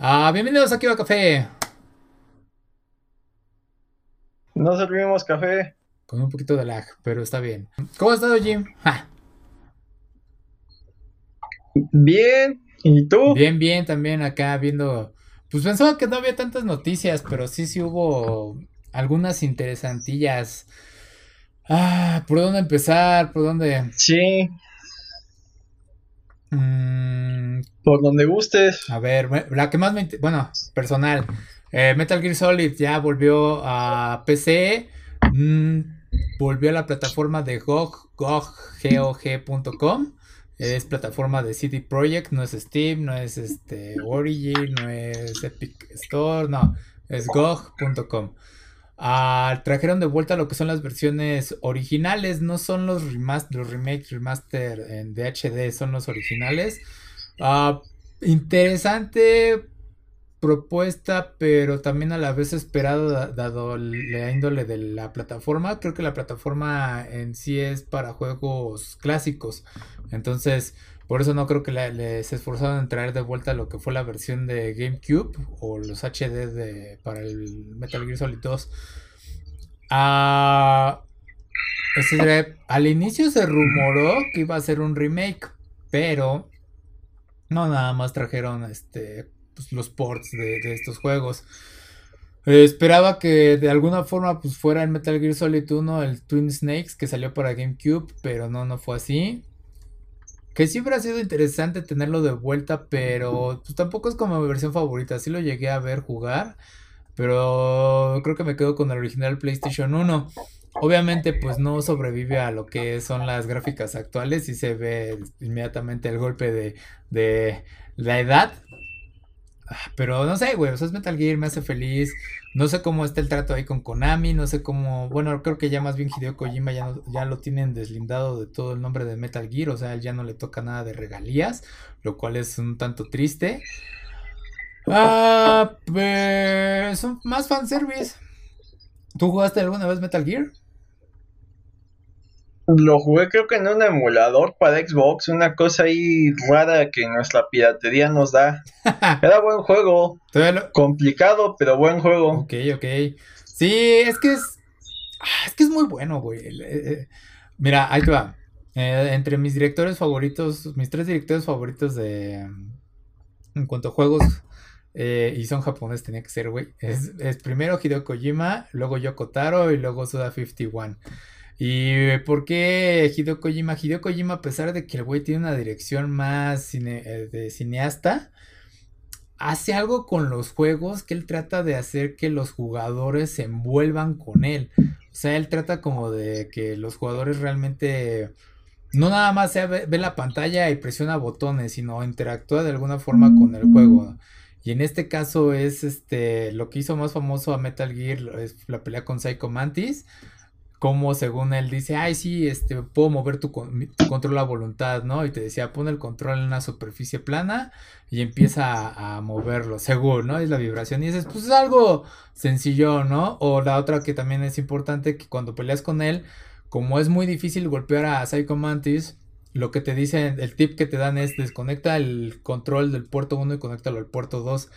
Ah, bienvenidos aquí a Café. No servimos café. Con un poquito de lag, pero está bien. ¿Cómo has estado, Jim? Bien. ¿Y tú? Bien, bien, también acá viendo. Pues pensaba que no había tantas noticias, pero sí, sí hubo algunas interesantillas. Ah, ¿por dónde empezar? ¿Por dónde? Sí. Mm, por donde gustes. A ver, la que más me... Bueno, personal. Eh, Metal Gear Solid ya volvió a PC. Mm, volvió a la plataforma de GOG, GOG.com. Es plataforma de CD Projekt, no es Steam, no es este Origin, no es Epic Store, no, es GOG.com. Ah, trajeron de vuelta lo que son las versiones originales, no son los, remakes, remaster en DHD, son los originales. Ah, interesante propuesta, pero también a la vez esperado dado la índole de la plataforma. Creo que la plataforma en sí es para juegos clásicos. Entonces, por eso no creo que les esforzaron en traer de vuelta lo que fue la versión de GameCube o los HD para el Metal Gear Solid 2. Ah, al inicio se rumoró que iba a ser un remake, pero no nada más trajeron este pues, los ports de, estos juegos. Eh, esperaba que de alguna forma pues fuera el Metal Gear Solid 1 el Twin Snakes que salió para GameCube, pero no, no fue así. Que siempre ha sido interesante tenerlo de vuelta, pero pues, tampoco es como mi versión favorita. Sí lo llegué a ver jugar, pero creo que me quedo con el original PlayStation 1. Obviamente pues no sobrevive a lo que son las gráficas actuales y se ve inmediatamente el golpe de, de la edad. Ah, pero no sé, güey, o sea, es Metal Gear, me hace feliz. No sé cómo está el trato ahí con Konami, no sé cómo, bueno, creo que ya más bien Hideo Kojima ya, ya lo tienen deslindado de todo el nombre de Metal Gear, o sea, él ya no le toca nada de regalías, lo cual es un tanto triste. Ah, pues, más fanservice. ¿Tú jugaste alguna vez Metal Gear? Lo jugué creo que en un emulador para Xbox, una cosa ahí rara que nuestra piratería nos da. Era buen juego. Complicado, pero buen juego. Ok, ok. Sí, es que es. Ah, es que es muy bueno, güey. Eh, eh, mira, ahí te va. Eh, entre mis directores favoritos, mis tres directores favoritos de. En cuanto a juegos. y son japoneses, tenía que ser, güey. Es, es primero Hideo Kojima, luego Yoko Taro y luego Suda 51. ¿Y por qué Hideo Kojima? Hideo Kojima, a pesar de que el güey tiene una dirección más eh, de cineasta, hace algo con los juegos que él trata de hacer que los jugadores se envuelvan con él. O sea, él trata como de que los jugadores realmente no nada más sea ve, la pantalla y presiona botones, sino interactúa de alguna forma con el juego. Y en este caso es este lo que hizo más famoso a Metal Gear es la pelea con Psycho Mantis como según él dice, ay, sí, este, puedo mover tu, control a voluntad, ¿no? Y te decía, pon el control en una superficie plana y empieza a, moverlo, seguro, ¿no? Es la vibración. Y dices, pues es algo sencillo, ¿no? O la otra que también es importante, que cuando peleas con él, como es muy difícil golpear a Psycho Mantis, lo que te dicen, el tip que te dan es desconecta el control del puerto 1 y conéctalo al puerto 2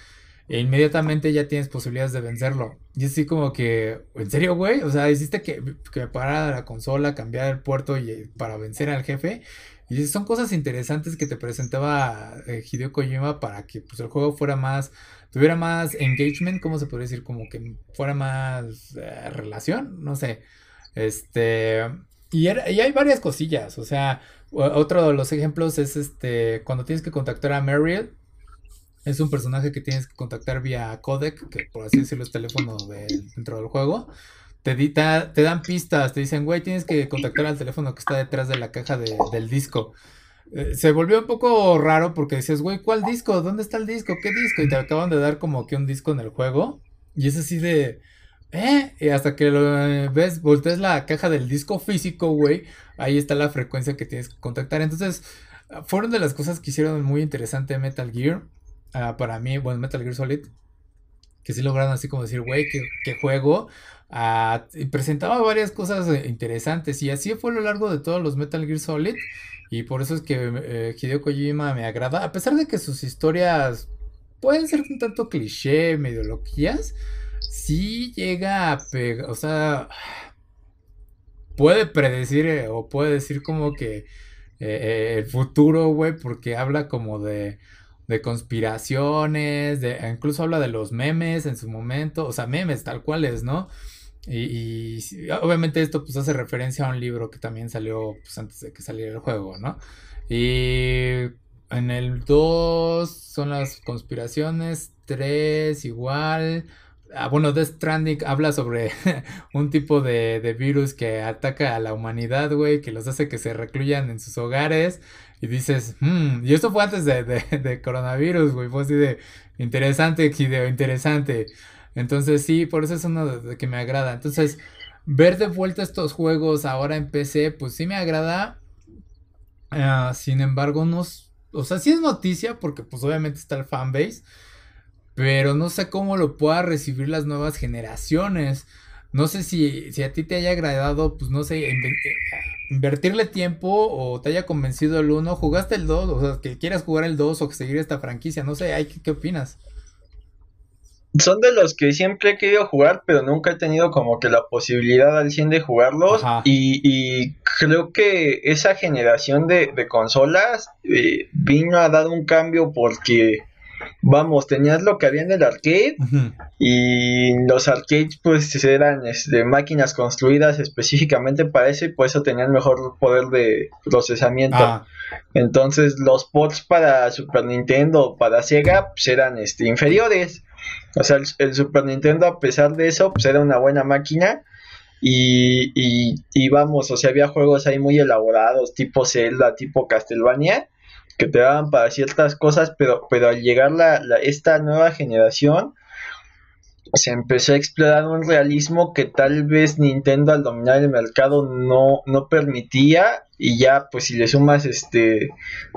e inmediatamente ya tienes posibilidades de vencerlo. Y así como que, ¿en serio, güey? O sea, hiciste que, que parara la consola, cambiar el puerto y, para vencer al jefe. Y son cosas interesantes que te presentaba eh, Hideo Kojima para que pues, el juego fuera más, tuviera más engagement, ¿cómo se puede decir? Como que fuera más eh, relación, no sé. Este, y, y hay varias cosillas, o sea, otro de los ejemplos es este, cuando tienes que contactar a Mariel es un personaje que tienes que contactar vía codec, que por así decirlo es teléfono dentro del juego. Te, te dan pistas, te dicen, güey, tienes que contactar al teléfono que está detrás de la caja del disco. Eh, se volvió un poco raro porque dices, güey, ¿cuál disco? ¿Dónde está el disco? ¿Qué disco? Y te acaban de dar como que un disco en el juego. Y es así de, ¿eh? Y hasta que lo eh, ves, volteas la caja del disco físico, güey. Ahí está la frecuencia que tienes que contactar. Entonces, fueron de las cosas que hicieron muy interesante Metal Gear. Ah, para mí, bueno, Metal Gear Solid, que sí lograron así como decir, güey, qué, juego. Ah, presentaba varias cosas eh, interesantes y así fue a lo largo de todos los Metal Gear Solid y por eso es que eh, Hideo Kojima me agrada, a pesar de que sus historias pueden ser un tanto cliché, medio loquillas, sí llega a pegar, o sea, puede predecir eh, o puede decir como que eh, el futuro, güey, porque habla como de, de conspiraciones, de, incluso habla de los memes en su momento, o sea, memes tal cuales, ¿no? Y, obviamente esto pues hace referencia a un libro que también salió pues antes de que saliera el juego, ¿no? Y en el 2 son las conspiraciones, 3 igual, Ah, bueno, Death Stranding habla sobre un tipo de, virus que ataca a la humanidad, güey, que los hace que se recluyan en sus hogares. Y dices, hmm, y esto fue antes de, coronavirus, güey, fue así de interesante, video interesante. Entonces sí, por eso es uno de, que me agrada. Entonces, ver de vuelta estos juegos ahora en PC, pues sí me agrada. Ah, sin embargo, no... O sea, sí es noticia porque pues obviamente está el fanbase pero no sé cómo lo pueda recibir las nuevas generaciones. No sé si, si a ti te haya agradado, pues no sé, eh, invertirle tiempo o te haya convencido el uno. ¿Jugaste el 2? O sea, que quieras jugar el 2 o que seguir esta franquicia. No sé, ¿qué, ¿qué opinas? Son de los que siempre he querido jugar, pero nunca he tenido como que la posibilidad al 100 de jugarlos. Y, creo que esa generación de, consolas eh, vino a dar un cambio porque vamos, tenías lo que había en el arcade y los arcades pues eran este, máquinas construidas específicamente para eso y por eso tenían mejor poder de procesamiento. Ah. Entonces los ports para Super Nintendo, para Sega, pues eran este, inferiores. O sea, el, Super Nintendo a pesar de eso, pues era una buena máquina. Y, y, y vamos, o sea, había juegos ahí muy elaborados, tipo Zelda, tipo Castlevania, que te daban para ciertas cosas, pero, pero al llegar la, esta nueva generación, se empezó a explorar un realismo que tal vez Nintendo al dominar el mercado no, no permitía y ya pues si le sumas este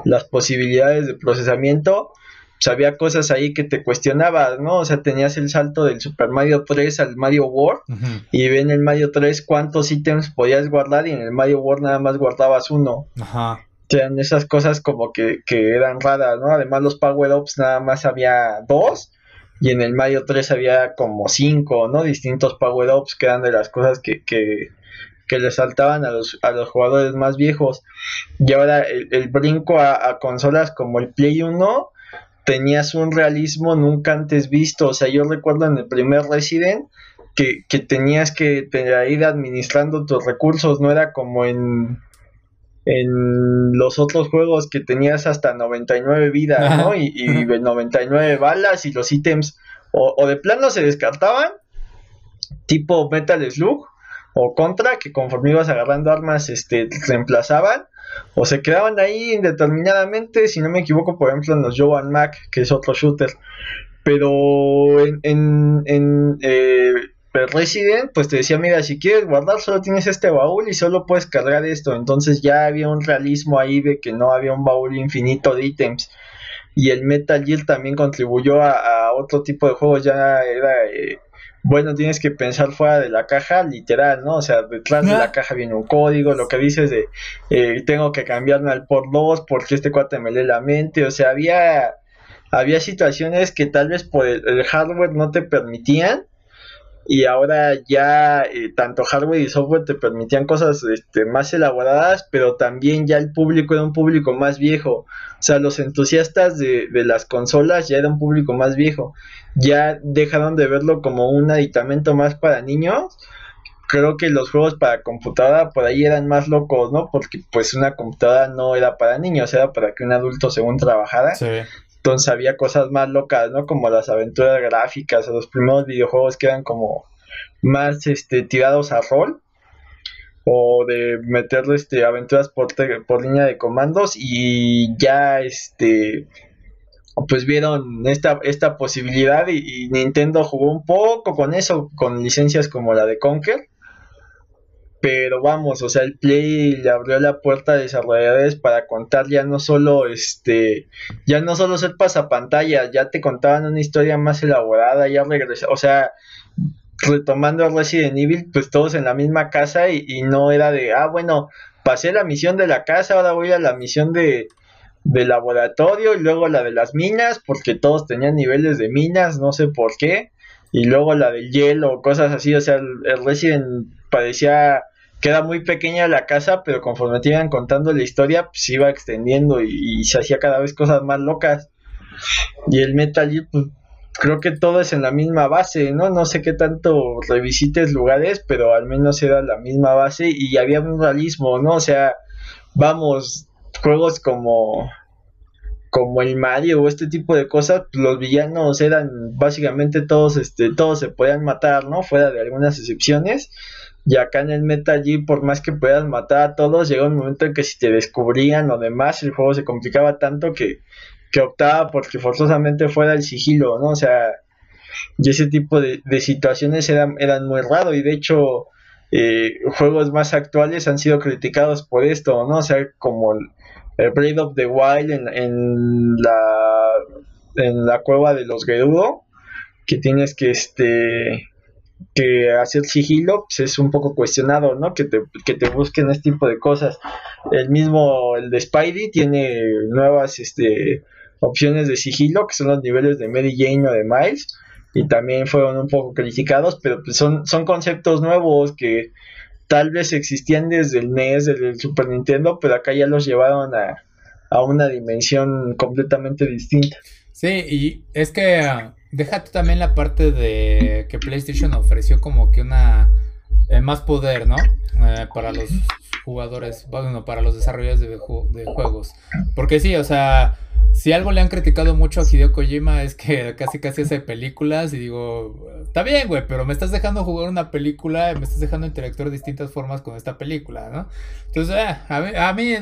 las posibilidades de procesamiento pues había cosas ahí que te cuestionabas, ¿no? O sea, tenías el salto del Super Mario 3 al Mario World y en el Mario 3 cuántos ítems podías guardar y en el Mario World nada más guardabas uno. Ajá eran esas cosas como que, eran raras, ¿no? Además los power-ups nada más había dos y en el Mario 3 había como cinco, ¿no? Distintos power-ups que eran de las cosas que, que, le saltaban a los, a los jugadores más viejos. Y ahora el, brinco a, consolas como el Play 1 tenías un realismo nunca antes visto. O sea, yo recuerdo en el primer Resident que, que tenías que ir administrando tus recursos, no era como en en los otros juegos que tenías hasta 99 vidas, ¿no? Y, y 99 balas y los ítems o, de plano se descartaban, tipo Metal Slug o Contra, que conforme ibas agarrando armas, este, reemplazaban, o se quedaban ahí indeterminadamente, si no me equivoco, por ejemplo, en los Joan Mac, que es otro shooter. Pero en, en, en eh, pero Resident, pues te decía, mira, si quieres guardar, solo tienes este baúl y solo puedes cargar esto. Entonces ya había un realismo ahí de que no había un baúl infinito de ítems. Y el Metal Gear también contribuyó a, otro tipo de juegos. Ya era, eh, bueno, tienes que pensar fuera de la caja, literal, ¿no? O sea, detrás de la caja viene un código, lo que dices de, eh, tengo que cambiarme al por 2 porque este cuate me lee la mente. O sea, había, había situaciones que tal vez por el hardware no te permitían y ahora ya eh, tanto hardware y software te permitían cosas este, más elaboradas, pero también ya el público era un público más viejo. O sea, los entusiastas de, las consolas ya era un público más viejo. Ya dejaron de verlo como un aditamento más para niños. Creo que los juegos para computadora por ahí eran más locos, ¿no? Porque pues una computadora no era para niños, era para que un adulto según trabajara. Sí. Entonces había cosas más locas, ¿no? Como las aventuras gráficas o los primeros videojuegos que eran como más este, tirados a rol o de meterle este, aventuras por, línea de comandos y ya este pues vieron esta, esta posibilidad y, Nintendo jugó un poco con eso, con licencias como la de Conker pero vamos, o sea, el Play le abrió la puerta a desarrolladores para contar ya no solo este, ya no solo ser pasapantalla, ya te contaban una historia más elaborada, ya regresó, o sea, retomando Resident Evil, pues todos en la misma casa y, no era de, ah, bueno, pasé la misión de la casa, ahora voy a la misión de, de laboratorio y luego la de las minas, porque todos tenían niveles de minas, no sé por qué, y luego la del hielo, cosas así, o sea, el, Resident parecía que era muy pequeña la casa, pero conforme te iban contando la historia, pues iba extendiendo y, y se hacía cada vez cosas más locas. Y el Metal Gear, pues creo que todo es en la misma base, ¿no? No sé qué tanto revisites lugares, pero al menos era la misma base y había un realismo, ¿no? O sea, vamos, juegos como como el Mario o este tipo de cosas, los villanos eran básicamente todos, este, todos se podían matar, ¿no? Fuera de algunas excepciones. Y acá en el Metal Gear, por más que puedas matar a todos, llega un momento en que si te descubrían o demás, el juego se complicaba tanto que que optaba porque forzosamente fuera el sigilo, ¿no? O sea, y ese tipo de, situaciones eran, eran muy raros y de hecho eh, juegos más actuales han sido criticados por esto, ¿no? O sea, como el, Braid of the Wild en, la en la cueva de los Gerudo, que tienes que este que hacer sigilo pues es un poco cuestionado, ¿no? Que te, que te busquen este tipo de cosas. El mismo, el de Spidey, tiene nuevas este, opciones de sigilo, que son los niveles de Mary o de Miles, y también fueron un poco criticados, pero pues son, son conceptos nuevos que tal vez existían desde el NES, desde el Super Nintendo, pero acá ya los llevaron a, una dimensión completamente distinta. Sí, y es que uh, déjate también la parte de que PlayStation ofreció como que una eh, más poder, ¿no? Eh, para los jugadores, bueno, para los desarrolladores de, de juegos. Porque sí, o sea, si algo le han criticado mucho a Hideo Kojima es que casi casi hace películas y digo, está bien, güey, pero me estás dejando jugar una película, me estás dejando interactuar de distintas formas con esta película, ¿no? Entonces, eh, a mí,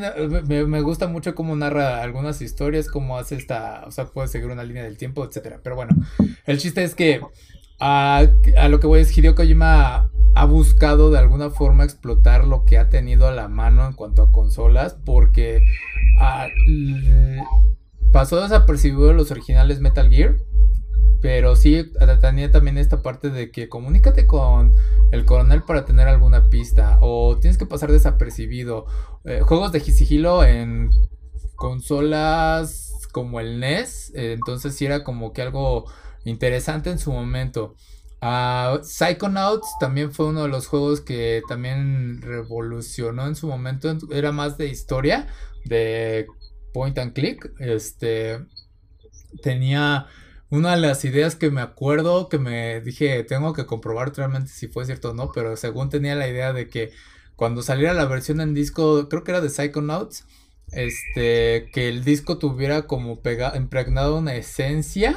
me, gusta mucho cómo narra algunas historias, cómo hace esta, o sea, puede seguir una línea del tiempo, etcétera. Pero bueno, el chiste es que a, a lo que voy es Hideo Kojima ha buscado de alguna forma explotar lo que ha tenido a la mano en cuanto a consolas, porque... Ah, pasó desapercibido los originales Metal Gear. Pero sí tenía también esta parte de que comunícate con el coronel para tener alguna pista. O tienes que pasar desapercibido. Eh, juegos de sigilo en consolas como el NES. Eh, entonces sí era como que algo interesante en su momento. Uh, Psychonauts también fue uno de los juegos que también revolucionó en su momento. Era más de historia. De point and click, este, tenía una de las ideas que me acuerdo, que me dije, tengo que comprobar realmente si fue cierto o no, pero según tenía la idea de que cuando saliera la versión en disco, creo que era de Psychonauts, este, que el disco tuviera como pega, impregnado una esencia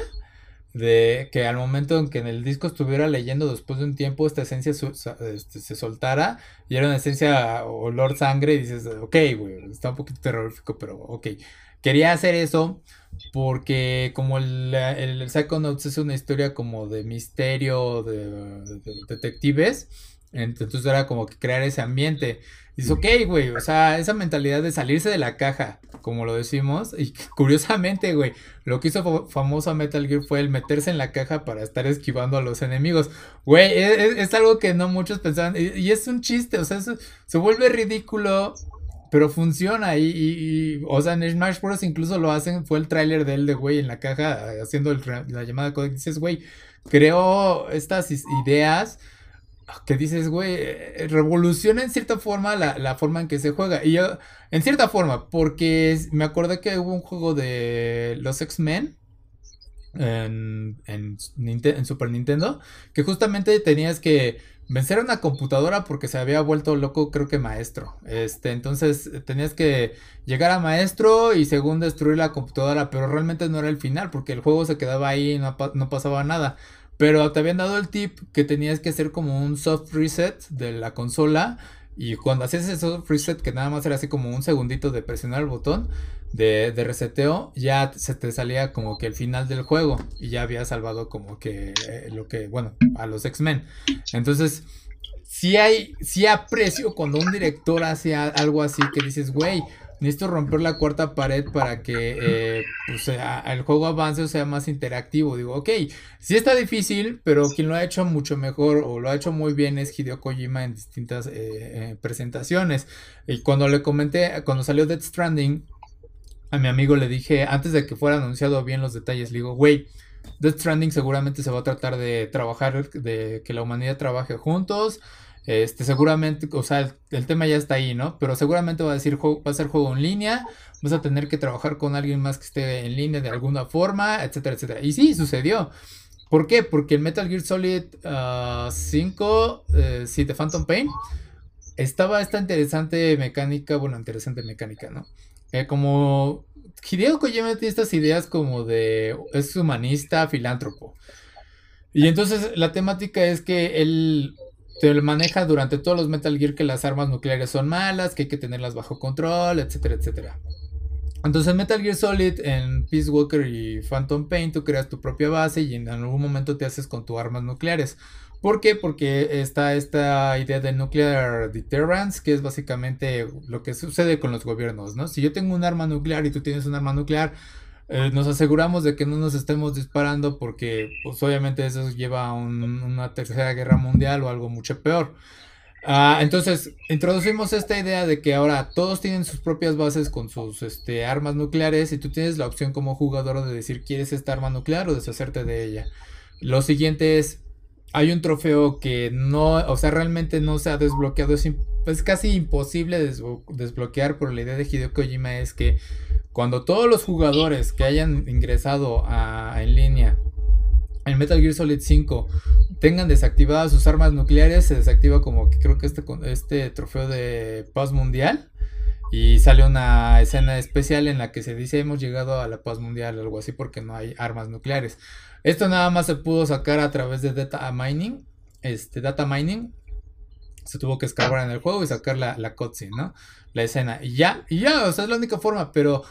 de que al momento en que en el disco estuviera leyendo después de un tiempo esta esencia este, se soltara y era una esencia olor sangre y dices, ok, güey, está un poquito terrorífico, pero ok. Quería hacer eso porque como el, el Psychonauts es una historia como de misterio, de detectives, entonces era como que crear ese ambiente. Dice, ok, güey, o sea, esa mentalidad de salirse de la caja, como lo decimos, y curiosamente, güey, lo que hizo famoso a Metal Gear fue el meterse en la caja para estar esquivando a los enemigos. Güey, e, e, es, algo que no muchos pensaban, y, es un chiste, o sea, se vuelve ridículo, pero funciona, y, o sea, en Smash Bros. incluso lo hacen, fue el tráiler de él de, güey, en la caja, haciendo la llamada dices, güey, creó estas ideas que dices, güey, revoluciona en cierta forma la, forma en que se juega. Y yo, en cierta forma, porque me acordé que hubo un juego de los X-Men en, en, Super Nintendo, que justamente tenías que vencer a una computadora porque se había vuelto loco, creo que maestro. Este, entonces tenías que llegar a maestro y según destruir la computadora, pero realmente no era el final porque el juego se quedaba ahí y no pasaba nada. Pero te habían dado el tip que tenías que hacer como un soft reset de la consola. Y cuando hacías ese soft reset, que nada más era así como un segundito de presionar el botón de, de reseteo, ya se te salía como que el final del juego. Y ya había salvado como que eh, lo que, bueno, a los X-Men. Entonces, si hay, si aprecio cuando un director hace algo así que dices, güey, necesito romper la cuarta pared para que eh, pues, el juego avance o sea más interactivo. Digo, ok, sí está difícil, pero quien lo ha hecho mucho mejor o lo ha hecho muy bien es Hideo Kojima en distintas eh, eh, presentaciones. Y cuando le comenté, cuando salió Death Stranding, a mi amigo le dije, antes de que fuera anunciado bien los detalles, le digo, güey, Death Stranding seguramente se va a tratar de trabajar, de que la humanidad trabaje juntos. Este, seguramente, o sea, el, tema ya está ahí, ¿no? Pero seguramente va a decir, va a ser juego en línea, vas a tener que trabajar con alguien más que esté en línea de alguna forma, etcétera, etcétera. Y sí, sucedió. ¿Por qué? Porque el Metal Gear Solid 5, ah, eh, sí, Phantom Pain, estaba esta interesante mecánica, bueno, interesante mecánica, ¿no? Como Hideo Kojima estas ideas como de es humanista, filántropo. Y entonces la temática es que él te maneja durante todos los Metal Gear que las armas nucleares son malas, que hay que tenerlas bajo control, etcétera, etcétera. Entonces en Metal Gear Solid, en Peace Walker y Phantom Pain, tú creas tu propia base y en algún momento te haces con tus armas nucleares. ¿Por qué? Porque está esta idea de nuclear deterrence, que es básicamente lo que sucede con los gobiernos, ¿no? Si yo tengo un arma nuclear y tú tienes un arma nuclear, eh, nos aseguramos de que no nos estemos disparando porque, pues obviamente eso lleva a una tercera guerra mundial o algo mucho peor. Ah, entonces, introducimos esta idea de que ahora todos tienen sus propias bases con sus este, armas nucleares y tú tienes la opción como jugador de decir, ¿quieres esta arma nuclear o deshacerte de ella? Lo siguiente es, hay un trofeo que no, o sea, realmente no se ha desbloqueado. Es, casi imposible desbloquear, pero la idea de Hideo Kojima es que cuando todos los jugadores que hayan ingresado en línea en Metal Gear Solid 5 tengan desactivadas sus armas nucleares, se desactiva como que creo que este, este trofeo de paz mundial. Y sale una escena especial en la que se dice hemos llegado a la paz mundial, algo así, porque no hay armas nucleares. Esto nada más se pudo sacar a través de data mining. Este, data mining. Se tuvo que escalar en el juego y sacar la, la cutscene, ¿no? La escena. Y ya, y ya, o sea, es la única forma. Pero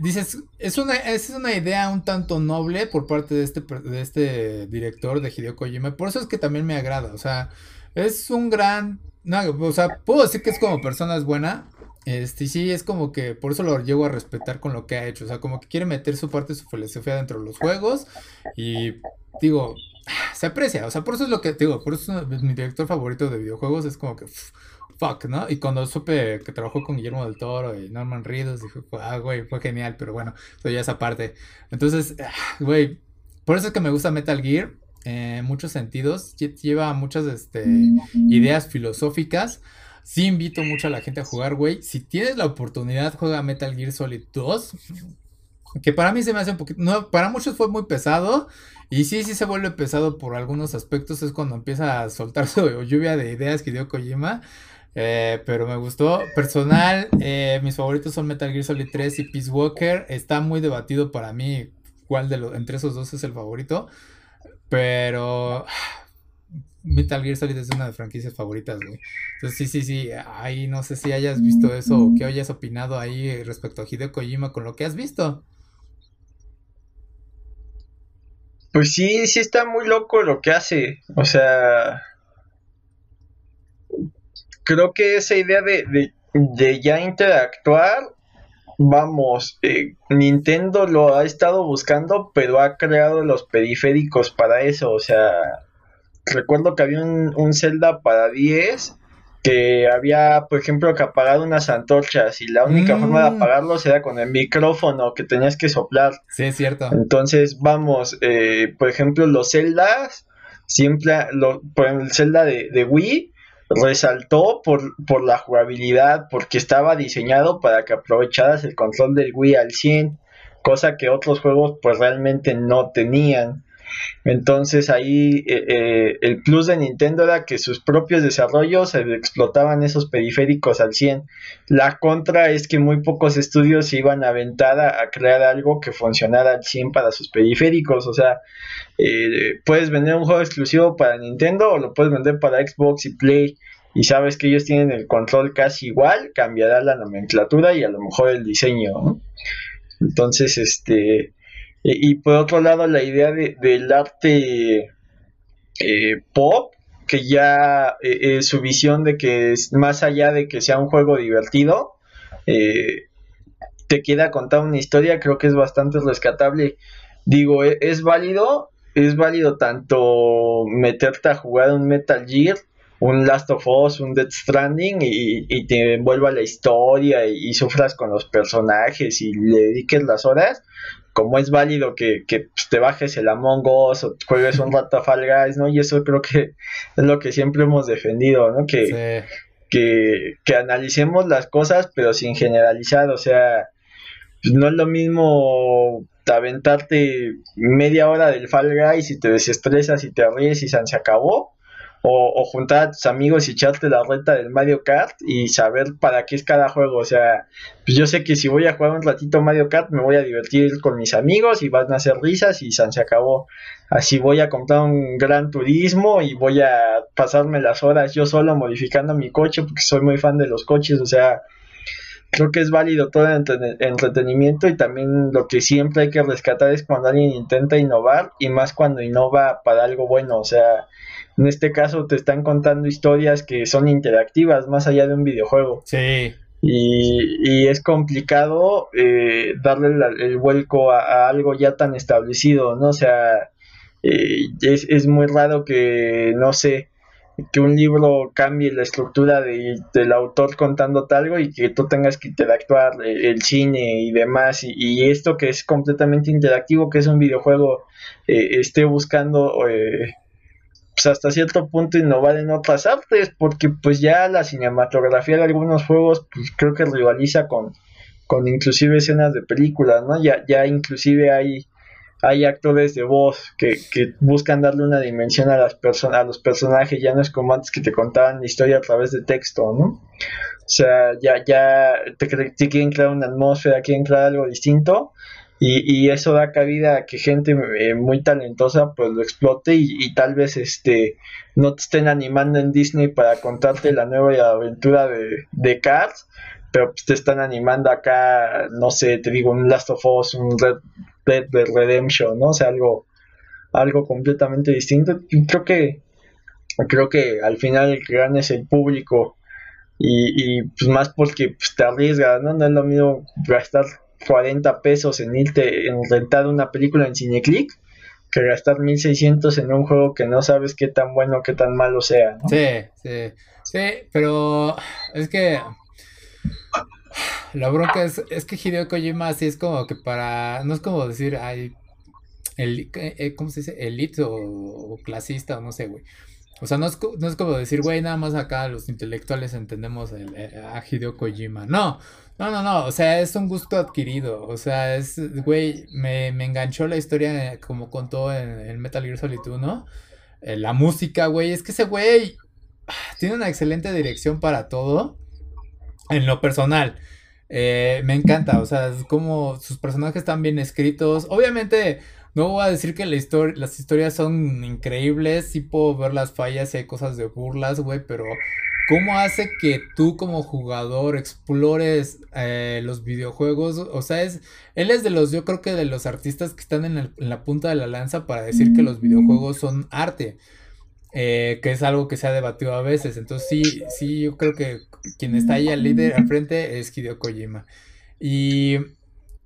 dices, es una, es una idea un tanto noble por parte de este, de este director de Hideo Kojima. Por eso es que también me agrada. O sea, es un gran. No, o sea, puedo decir que es como persona es buena. Este, sí, es como que por eso lo llego a respetar con lo que ha hecho. O sea, como que quiere meter su parte, su filosofía dentro de los juegos. Y digo, se aprecia. O sea, por eso es lo que digo, por eso es mi director favorito de videojuegos. Es como que, fuck, ¿no? Y cuando supe que trabajó con Guillermo del Toro y Norman Reedus, dije, ah, güey, fue genial. Pero bueno, eso ya esa parte. Entonces, ah, güey, por eso es que me gusta Metal Gear. En muchos sentidos. Lleva muchas este, ideas filosóficas. Sí invito mucho a la gente a jugar, güey. Si tienes la oportunidad, juega Metal Gear Solid 2. Que para mí se me hace un poquito... No, para muchos fue muy pesado. Y sí, sí se vuelve pesado por algunos aspectos. Es cuando empieza a soltar su lluvia de ideas que dio Kojima. Eh, pero me gustó. Personal, eh, mis favoritos son Metal Gear Solid 3 y Peace Walker. Está muy debatido para mí cuál de los entre esos dos es el favorito. Pero Metal Gear Solid es una de franquicias favoritas, güey. Entonces, sí, sí, sí. Ahí no sé si hayas visto eso o que hayas opinado ahí respecto a Hideo Kojima con lo que has visto. Pues sí, sí está muy loco lo que hace. O sea. Creo que esa idea de, de, ya interactuar. Vamos, eh, Nintendo lo ha estado buscando, pero ha creado los periféricos para eso. O sea, recuerdo que había un, un Zelda para 10 que había, por ejemplo, que apagar unas antorchas y la única forma de mm. apagarlos era con el micrófono que tenías que soplar. Sí, es cierto. Entonces, vamos, eh, por ejemplo, los Zeldas, siempre, lo, por el Zelda de, de Wii, resaltó por, por la jugabilidad, porque estaba diseñado para que aprovecharas el control del Wii al 100, cosa que otros juegos pues realmente no tenían. Entonces ahí eh, eh, el plus de Nintendo era que sus propios desarrollos explotaban esos periféricos al 100. La contra es que muy pocos estudios se iban a aventar a, crear algo que funcionara al 100 para sus periféricos. O sea, eh, puedes vender un juego exclusivo para Nintendo o lo puedes vender para Xbox y Play. Y sabes que ellos tienen el control casi igual, cambiará la nomenclatura y a lo mejor el diseño. Entonces, este y, por otro lado, la idea de, del arte eh, pop, que ya eh, su visión de que es más allá de que sea un juego divertido, eh, te queda contar una historia, creo que es bastante rescatable. Digo, e, es, válido, es válido tanto meterte a jugar un Metal Gear un Last of Us, un Death Stranding y, te envuelva la historia y, sufras con los personajes y le dediques las horas, como es válido que, que pues, te bajes el Among Us o juegues un rato a Fall Guys, ¿no? Y eso creo que es lo que siempre hemos defendido, ¿no? Que, que, que analicemos las cosas pero sin generalizar, o sea, pues, no es lo mismo aventarte media hora del Fall Guys y te desestresas y te ríes y se acabó. O, juntar a tus amigos y echarte la reta del Mario Kart y saber para qué es cada juego. O sea, pues yo sé que si voy a jugar un ratito Mario Kart me voy a divertir con mis amigos y van a hacer risas y se acabó. Así voy a comprar un gran turismo y voy a pasarme las horas yo solo modificando mi coche porque soy muy fan de los coches. O sea, creo que es válido todo el entretenimiento y también lo que siempre hay que rescatar es cuando alguien intenta innovar y más cuando innova para algo bueno, o sea, en este caso te están contando historias que son interactivas más allá de un videojuego. Sí. Y, es complicado eh, darle el vuelco a, algo ya tan establecido, ¿no? O sea, eh, es, es muy raro que, no sé, que un libro cambie la estructura del autor contando algo y que tú tengas que interactuar eh, el, cine y demás y, esto que es completamente interactivo que es un videojuego eh, esté buscando eh, pues hasta cierto punto innovar en otras artes porque pues ya la cinematografía de algunos juegos pues creo que rivaliza con con inclusive escenas de películas no ya ya inclusive hay hay actores de voz que, buscan darle una dimensión a las personas, a los personajes, ya no es como antes que te contaban la historia a través de texto, ¿no? O sea, ya, ya te, quieren crear una atmósfera, quieren crear algo distinto y, eso da cabida a que gente eh, muy talentosa pues lo explote y, tal vez este no te estén animando en Disney para contarte la nueva aventura de, de Cars, pero pues, te están animando acá, no sé, te digo, un Last of Us, un Red Dead Redemption, ¿no? O sea, algo, algo completamente distinto. Creo que, creo que al final el que gana es el público. Y, y pues más porque pues, te arriesgas, ¿no? No es lo mismo gastar 40 pesos en irte, en rentar una película en Cineclick que gastar 1600 en un juego que no sabes qué tan bueno o qué tan malo sea, ¿no? Sí, sí, sí, pero es que la bronca es, es que Hideo Kojima así es como que para, no es como decir, ay, el, eh, ¿cómo se dice? Elite o, clasista o no sé, güey. O sea, no es, no es como decir, güey, nada más acá los intelectuales entendemos eh, a Hideo Kojima. No, no, no, no, o sea, es un gusto adquirido. O sea, es, güey, me, me enganchó la historia como contó en, Metal Gear Solid 1. Eh, la música, güey, es que ese güey ah, tiene una excelente dirección para todo en lo personal. Eh, me encanta, o sea, es como sus personajes están bien escritos. Obviamente, no voy a decir que la las historias son increíbles, sí puedo ver las fallas y hay cosas de burlas, güey, pero ¿cómo hace que tú como jugador explores eh, los videojuegos? O sea, es, él es de los, yo creo que de los artistas que están en, en la punta de la lanza para decir que los videojuegos son arte. Eh, que es algo que se ha debatido a veces. Entonces sí, sí, yo creo que quien está ahí al líder al frente es Hideo Kojima. Y,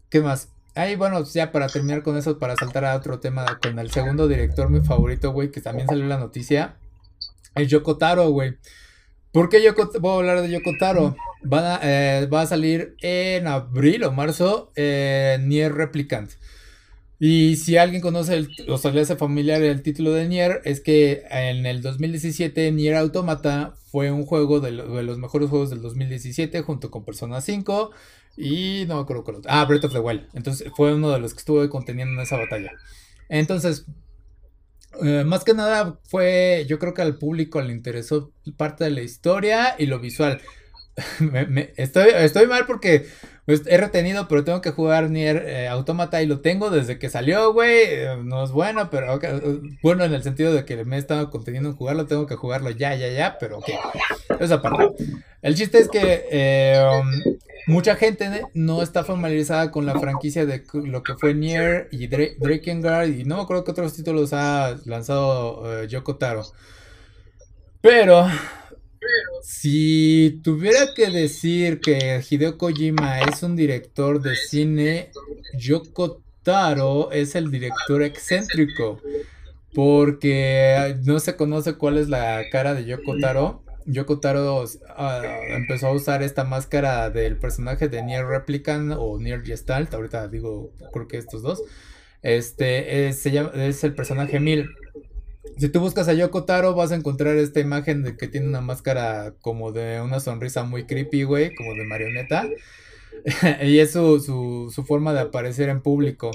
¿qué más? Ahí, bueno, ya para terminar con eso, para saltar a otro tema, con el segundo director, mi favorito, güey, que también salió la noticia, es Yoko Taro, güey. ¿Por qué Yoko, voy a hablar de Yoko Taro? Eh, va a salir en abril o marzo eh, Nier Replicant. Y si alguien conoce el, o se le hace familiar el título de Nier, es que en el 2017 Nier Automata fue un juego de, los mejores juegos del 2017 junto con Persona 5 y no me acuerdo cuál otro. Ah, Breath of the Wild. Entonces fue uno de los que estuvo conteniendo en esa batalla. Entonces, eh, más que nada fue, yo creo que al público le interesó parte de la historia y lo visual. estoy, estoy mal porque pues he retenido, pero tengo que jugar Nier eh, Automata y lo tengo desde que salió, güey. Eh, no es bueno, pero eh, bueno en el sentido de que me he estado conteniendo en jugarlo, tengo que jugarlo ya, ya, ya, pero ok. Esa parte. El chiste es que um, mucha gente no está familiarizada con la franquicia de lo que fue Nier y Drakengard y no creo que otros títulos ha lanzado Yoko Taro. Pero si tuviera que decir que Hideo Kojima es un director de cine, Yoko Taro es el director excéntrico. porque no se conoce cuál es la cara de Yoko Taro. Yoko Taro ah, empezó a usar esta máscara del personaje de Nier Replicant o Nier Gestalt, ahorita digo, creo que estos dos. Este es, es el personaje Mil. Si tú buscas a Yoko Taro, vas a encontrar esta imagen de que tiene una máscara como de una sonrisa muy creepy, güey, como de marioneta. y es su, su, forma de aparecer en público.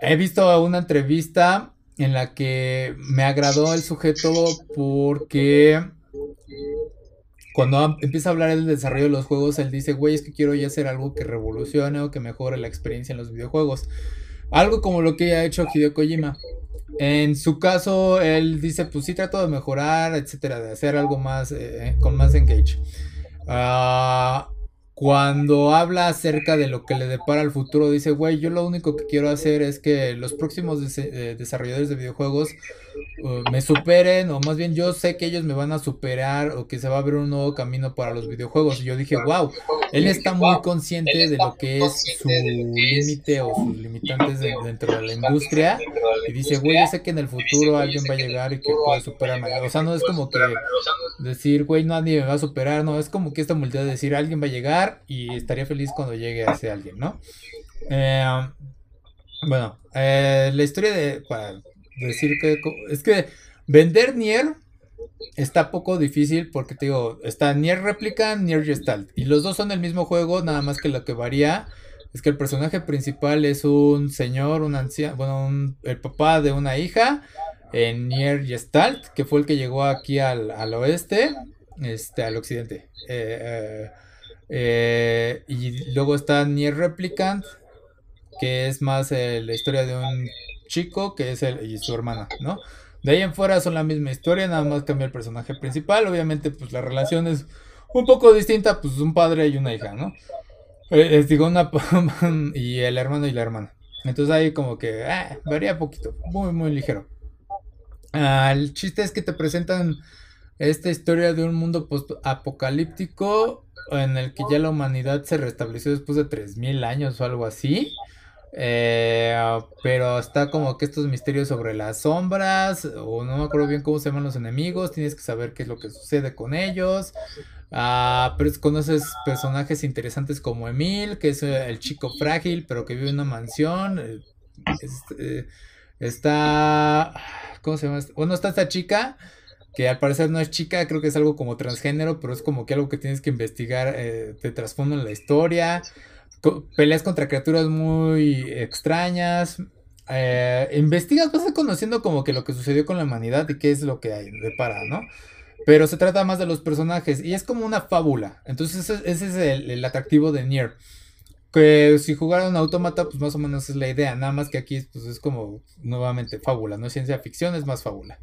He visto una entrevista en la que me agradó el sujeto porque cuando empieza a hablar del desarrollo de los juegos, él dice, güey, es que quiero ya hacer algo que revolucione o que mejore la experiencia en los videojuegos. Algo como lo que ha hecho Hideo Kojima. En su caso, él dice, pues sí trato de mejorar, etcétera, de hacer algo más, eh, con más engage. Ah, cuando habla acerca de lo que le depara el futuro, dice, güey, yo lo único que quiero hacer es que los próximos eh, desarrolladores de videojuegos uh, me superen, o más bien yo sé que ellos me van a superar, o que se va a abrir un nuevo camino para los videojuegos. Y yo dije, wow, él está muy consciente de lo que es su límite o sus limitantes dentro de la industria. Y dice, güey, yo sé que en el futuro alguien va a llegar y que puede superarme. O sea, no es como que decir, güey, nadie me va a superar, no, es como que esta multitud de decir, alguien va a llegar y estaría feliz cuando llegue a ese alguien, ¿no? Eh, bueno, eh, la historia de, para decir que, es que vender Nier está poco difícil porque te digo, está Nier Replica, Nier Gestalt, y los dos son el mismo juego, nada más que lo que varía es que el personaje principal es un señor, un anciano, bueno, el papá de una hija en Nier Gestalt, que fue el que llegó aquí al, oeste, este, al occidente. eh, eh, y luego está Nier Replicant, que es más eh, la historia de un chico que es él y su hermana, ¿no? De ahí en fuera son la misma historia, nada más cambia el personaje principal. Obviamente, pues la relación es un poco distinta, pues un padre y una hija, ¿no? Eh, digo, una y el hermano y la hermana. Entonces ahí como que varía poquito, muy, muy ligero. Ah, el chiste es que te presentan esta historia de un mundo post-apocalíptico en el que ya la humanidad se restableció después de 3.000 años o algo así. Eh, pero está como que estos misterios sobre las sombras, o no me acuerdo bien cómo se llaman los enemigos, tienes que saber qué es lo que sucede con ellos. Ah, pero conoces personajes interesantes como Emil, que es eh, el chico frágil, pero que vive en una mansión. Eh, está... ¿Cómo se llama? Bueno, está esta chica que al parecer no es chica, creo que es algo como transgénero, pero es como que algo que tienes que investigar eh, de trasfondo en la historia. Peleas contra criaturas muy extrañas. Eh, investigas, vas conociendo como que lo que sucedió con la humanidad y qué es lo que hay de para, ¿no? Pero se trata más de los personajes y es como una fábula. Entonces ese, es el, atractivo de Nier. Que si jugaron un autómata, pues más o menos es la idea. Nada más que aquí pues, es como nuevamente fábula, no ciencia ficción, es más fábula.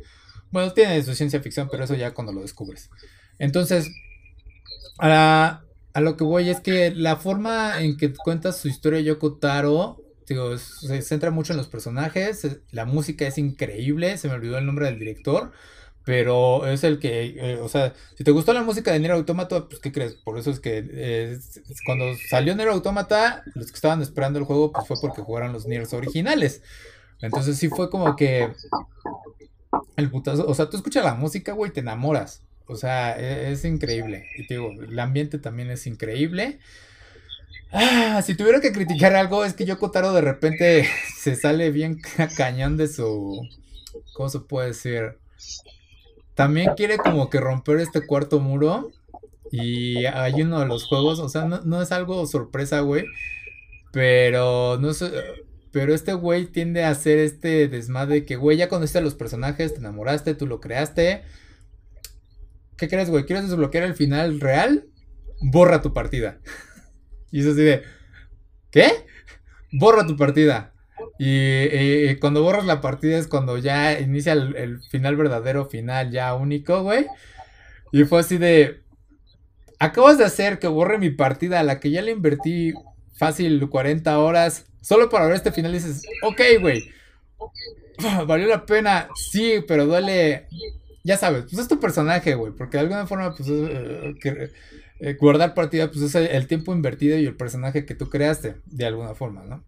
Bueno, tiene su ciencia ficción, pero eso ya cuando lo descubres. Entonces, a, a lo que voy es que la forma en que cuentas su historia Yoko Taro, digo, se centra mucho en los personajes, la música es increíble, se me olvidó el nombre del director, pero es el que, eh, o sea, si te gustó la música de Nero Automata, pues ¿qué crees? Por eso es que cuando salió Nero Automata, los que estaban esperando el juego, pues fue porque jugaron los Niers originales. Entonces sí fue como que el putazo, o sea, tú escuchas la música, güey, te enamoras. O sea, e, es, increíble. Y te digo, el ambiente también es increíble. Ah, si tuviera que criticar algo, es que yo Kotaro de repente se sale bien cañón de su. ¿Cómo se puede decir? También quiere como que romper este cuarto muro. Y hay uno de los juegos, o sea, no, no es algo sorpresa, güey. Pero no sé pero este güey tiende a hacer este desmadre que, güey, ya conociste a los personajes, te enamoraste, tú lo creaste. ¿Qué crees, güey? ¿Quieres desbloquear el final real? Borra tu partida. y eso así de, ¿qué? Borra tu partida. Y, cuando borras la partida es cuando ya inicia el, el final verdadero, final ya único, güey. Y fue así de, acabas de hacer que borre mi partida a la que ya le invertí fácil 40 horas Solo para ver este final dices, ok, güey. Valió la pena, sí, pero duele. Ya sabes, pues es tu personaje, güey. Porque de alguna forma, pues eh, eh, guardar partida, pues es el, tiempo invertido y el personaje que tú creaste, de alguna forma, ¿no?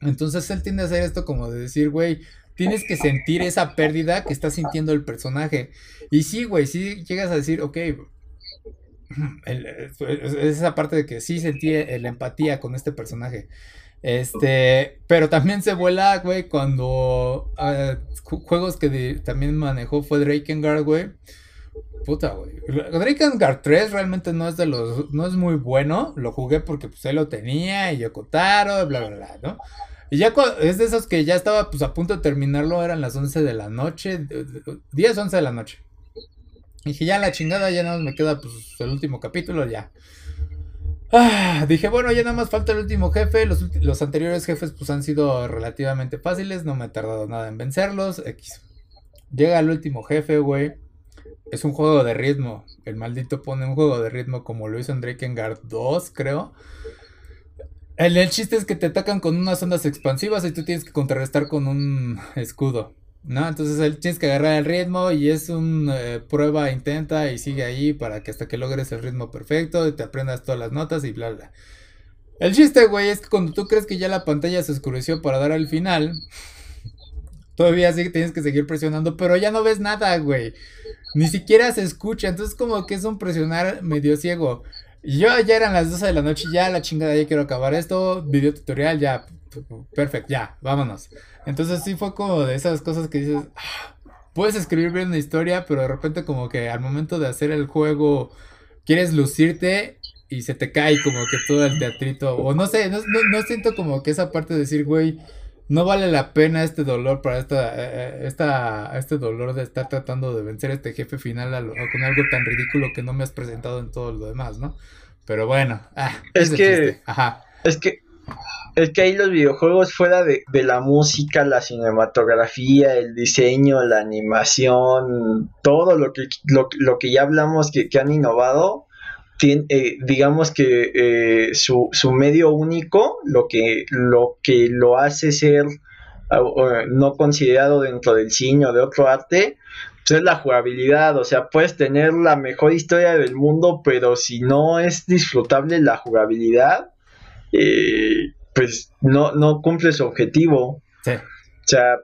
Entonces él tiende a hacer esto como de decir, güey, tienes que sentir esa pérdida que está sintiendo el personaje. Y sí, güey, sí llegas a decir, ok, es esa parte de que sí sentí la empatía con este personaje. Este, pero también se vuela, güey, cuando ah, juegos que también manejó fue Drakengard, güey. Puta, güey. Drakengard 3 realmente no es de los, no es muy bueno. Lo jugué porque pues él lo tenía y Yokotaro, bla, bla, bla, ¿no? Y ya es de esos que ya estaba pues a punto de terminarlo, eran las 11 de la noche, 10, 11 de la noche. Y dije, ya la chingada, ya nada más me queda pues el último capítulo, ya. Ah, dije, bueno, ya nada más falta el último jefe. Los, anteriores jefes pues han sido relativamente fáciles, no me he tardado nada en vencerlos. X. Llega el último jefe, güey. Es un juego de ritmo. El maldito pone un juego de ritmo como lo hizo en Drakengard 2, creo. El, el, chiste es que te atacan con unas ondas expansivas y tú tienes que contrarrestar con un escudo. ¿No? Entonces él tienes que agarrar el ritmo y es un eh, prueba, intenta y sigue ahí para que hasta que logres el ritmo perfecto y te aprendas todas las notas y bla bla. El chiste, güey, es que cuando tú crees que ya la pantalla se oscureció para dar al final, todavía sí tienes que seguir presionando, pero ya no ves nada, güey. Ni siquiera se escucha, entonces como que es un presionar medio ciego. Yo ya eran las 12 de la noche, ya la chingada, ya quiero acabar esto, video tutorial, ya, perfecto, ya, vámonos. Entonces sí fue como de esas cosas que dices, ah, puedes escribir bien una historia, pero de repente como que al momento de hacer el juego quieres lucirte y se te cae como que todo el teatrito, o no sé, no, siento como que esa parte de decir, güey, no vale la pena este dolor para esta, eh, eh, esta, este dolor de estar tratando de vencer a este jefe final con algo tan ridículo que no me has presentado en todo lo demás, ¿no? Pero bueno, ah, es que, Ajá. es que es que ahí los videojuegos fuera de, la música, la cinematografía, el diseño, la animación, todo lo que, lo, que ya hablamos que, han innovado, eh, digamos que eh, su, su, medio único, lo que, lo que lo hace ser uh, no considerado dentro del cine o de otro arte, pues es la jugabilidad, o sea, puedes tener la mejor historia del mundo, pero si no es disfrutable la jugabilidad, eh, pues no, no cumple su objetivo. Sí. O sea,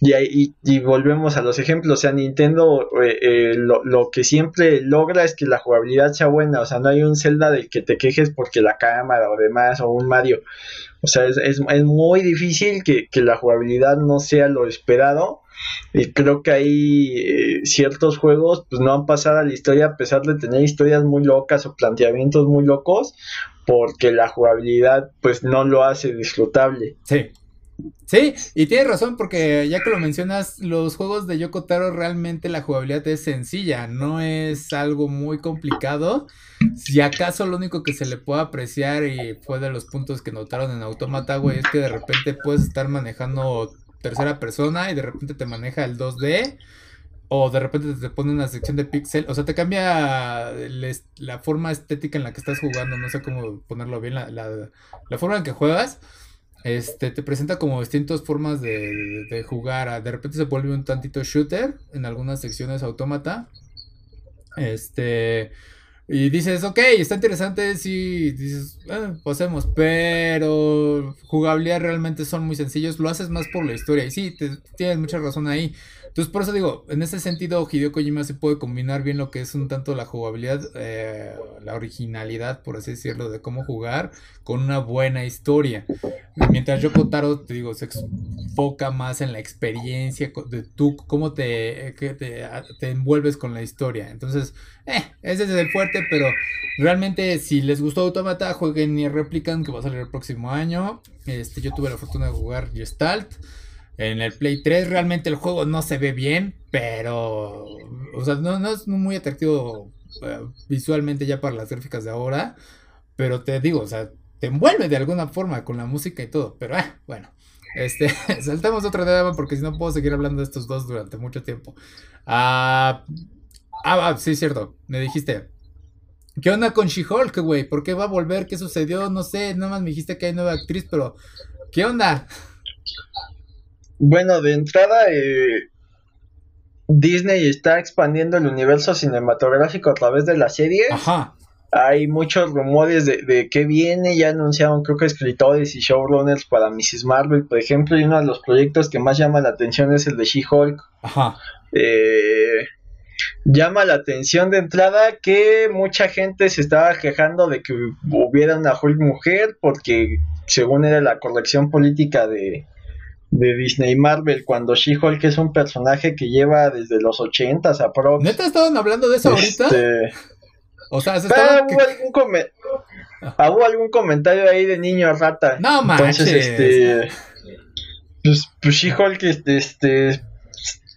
y, y, volvemos a los ejemplos, o sea, Nintendo eh, eh, lo, lo, que siempre logra es que la jugabilidad sea buena, o sea, no hay un Zelda del que te quejes porque la cámara o demás, o un Mario, o sea, es, es, es muy difícil que, que, la jugabilidad no sea lo esperado, y creo que hay eh, ciertos juegos pues no han pasado a la historia a pesar de tener historias muy locas o planteamientos muy locos, porque la jugabilidad pues no lo hace disfrutable. Sí. Sí, y tienes razón porque ya que lo mencionas, los juegos de Yoko Taro realmente la jugabilidad es sencilla, no es algo muy complicado. Si acaso lo único que se le puede apreciar y fue de los puntos que notaron en Automata, güey, es que de repente puedes estar manejando tercera persona y de repente te maneja el 2D o de repente te pone una sección de pixel, o sea, te cambia la forma estética en la que estás jugando, no sé cómo ponerlo bien, la, la, forma en que juegas, este, te presenta como distintas formas de, jugar, de repente se vuelve un tantito shooter en algunas secciones autómata, este, y dices, ok, está interesante, sí, dices, eh, pasemos, pero jugabilidad realmente son muy sencillos, lo haces más por la historia, y sí, tienes mucha razón ahí, entonces, por eso digo, en ese sentido, Hideo Kojima se puede combinar bien lo que es un tanto la jugabilidad, eh, la originalidad, por así decirlo, de cómo jugar con una buena historia. Mientras Yoko Taro, te digo, se enfoca más en la experiencia de tú, cómo te, te, te, envuelves con la historia. Entonces, eh, ese es el fuerte, pero realmente si les gustó Automata, jueguen y replican, que va a salir el próximo año. Este, yo tuve la fortuna de jugar Gestalt. En el Play 3 realmente el juego no se ve bien, pero... O sea, no, es muy atractivo eh, visualmente ya para las gráficas de ahora. Pero te digo, o sea, te envuelve de alguna forma con la música y todo. Pero ah, bueno. Este, saltamos otra tema porque si no puedo seguir hablando de estos dos durante mucho tiempo. Ah, ah, ah sí, cierto. Me dijiste. ¿Qué onda con She-Hulk, güey? ¿Por qué va a volver? ¿Qué sucedió? No sé, nada más me dijiste que hay nueva actriz, pero ¿qué onda? Bueno, de entrada, eh, Disney está expandiendo el universo cinematográfico a través de la serie. Ajá. hay muchos rumores de, de qué viene, ya anunciaron creo que escritores y showrunners para Mrs. Marvel, por ejemplo, y uno de los proyectos que más llama la atención es el de She-Hulk. Ajá. Eh, llama la atención de entrada que mucha gente se estaba quejando de que hubiera una Hulk mujer porque según era la corrección política de, de Disney Marvel cuando She-Hulk es un personaje que lleva desde los 80 a pro. ¿Neta estaban hablando de eso ahorita? Este, o sea, se estaba... hubo, algún ah, hubo algún comentario ahí de niño rata. No Entonces, este pues, pues She-Hulk este, este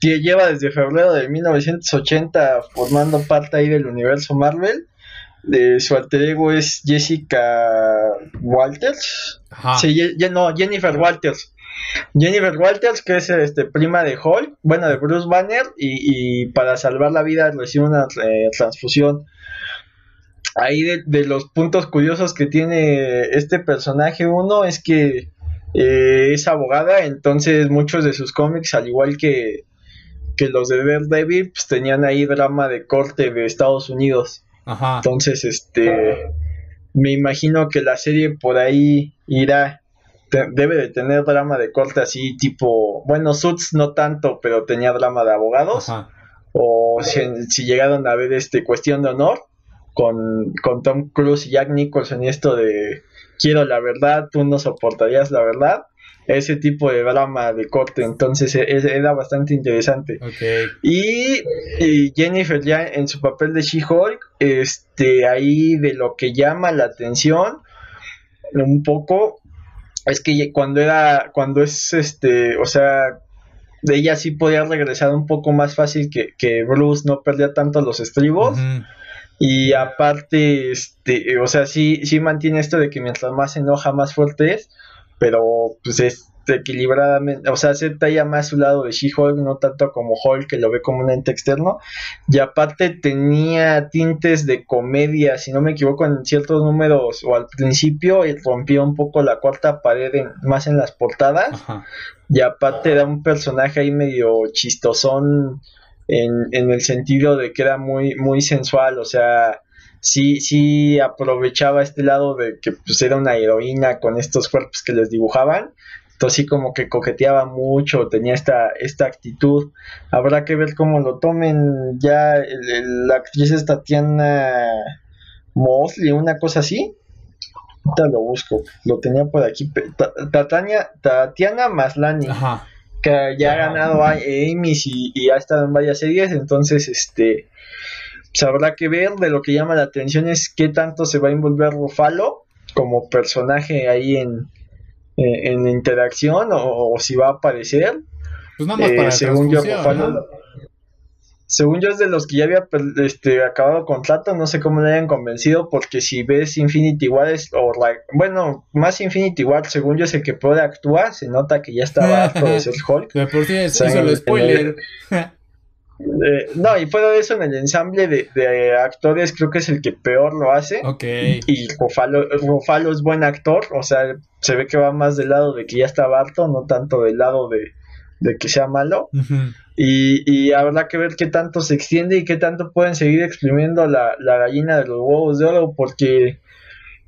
que lleva desde febrero de 1980 formando parte ahí del universo Marvel. Eh, su alter ego es Jessica Walters. Sí, no, Jennifer Walters. Jennifer Walters, que es este, prima de Hulk, bueno, de Bruce Banner, y, para salvar la vida recibe una eh, transfusión. Ahí de, los puntos curiosos que tiene este personaje, uno es que eh, es abogada, entonces muchos de sus cómics, al igual que, que los de Daredevil pues, tenían ahí drama de corte de Estados Unidos. Ajá. Entonces, este, me imagino que la serie por ahí irá, debe de tener drama de corte así tipo, bueno, Suits no tanto, pero tenía drama de abogados. Ajá. O si, llegaron a ver este Cuestión de Honor con, con Tom Cruise y Jack Nicholson y esto de quiero la verdad, tú no soportarías la verdad ese tipo de drama de corte, entonces e, era bastante interesante. Y, Jennifer ya en su papel de She-Hulk, este, ahí de lo que llama la atención un poco es que cuando era, cuando es este, o sea, ella sí podía regresar un poco más fácil que, que Bruce no perdía tanto los estribos. Y aparte, este, o sea, sí, sí mantiene esto de que mientras más se enoja, más fuerte es pero pues es equilibradamente, o sea, se talla más su lado de She-Hulk, no tanto como Hulk, que lo ve como un ente externo, y aparte tenía tintes de comedia, si no me equivoco, en ciertos números, o al principio rompió un poco la cuarta pared más en las portadas, y aparte era un personaje ahí medio chistosón, en, en el sentido de que era muy, muy sensual, o sea, sí, sí aprovechaba este lado de que pues era una heroína con estos cuerpos que les dibujaban. Entonces sí como que coqueteaba mucho, tenía esta, esta actitud. Habrá que ver cómo lo tomen ya la actriz es Tatiana Mosley, una cosa así. Ahorita lo busco, lo tenía por aquí. Tatiana, Tatiana Maslani. Que ya ha ganado a y ha estado en varias series, entonces este pues habrá que ver. De lo que llama la atención es qué tanto se va a envolver Rufalo como personaje ahí en, eh, en, interacción o, si va a aparecer. Pues nada más para eh, según yo, según yo es de los que ya había este, acabado contrato, no sé cómo le hayan convencido, porque si ves Infinity War, o bueno, más Infinity War, según yo es el que puede actuar, se nota que ya estaba harto de ser Hulk. por es, eso spoiler. Eh, no, y fuera de eso, en el ensamble de, actores, creo que es el que peor lo hace. Ok. Y Rufalo, es buen actor, o sea, se ve que va más del lado de que ya está harto, no tanto del lado de, que sea malo. y, y, habrá que ver qué tanto se extiende y qué tanto pueden seguir exprimiendo la, la gallina de los huevos de oro, porque,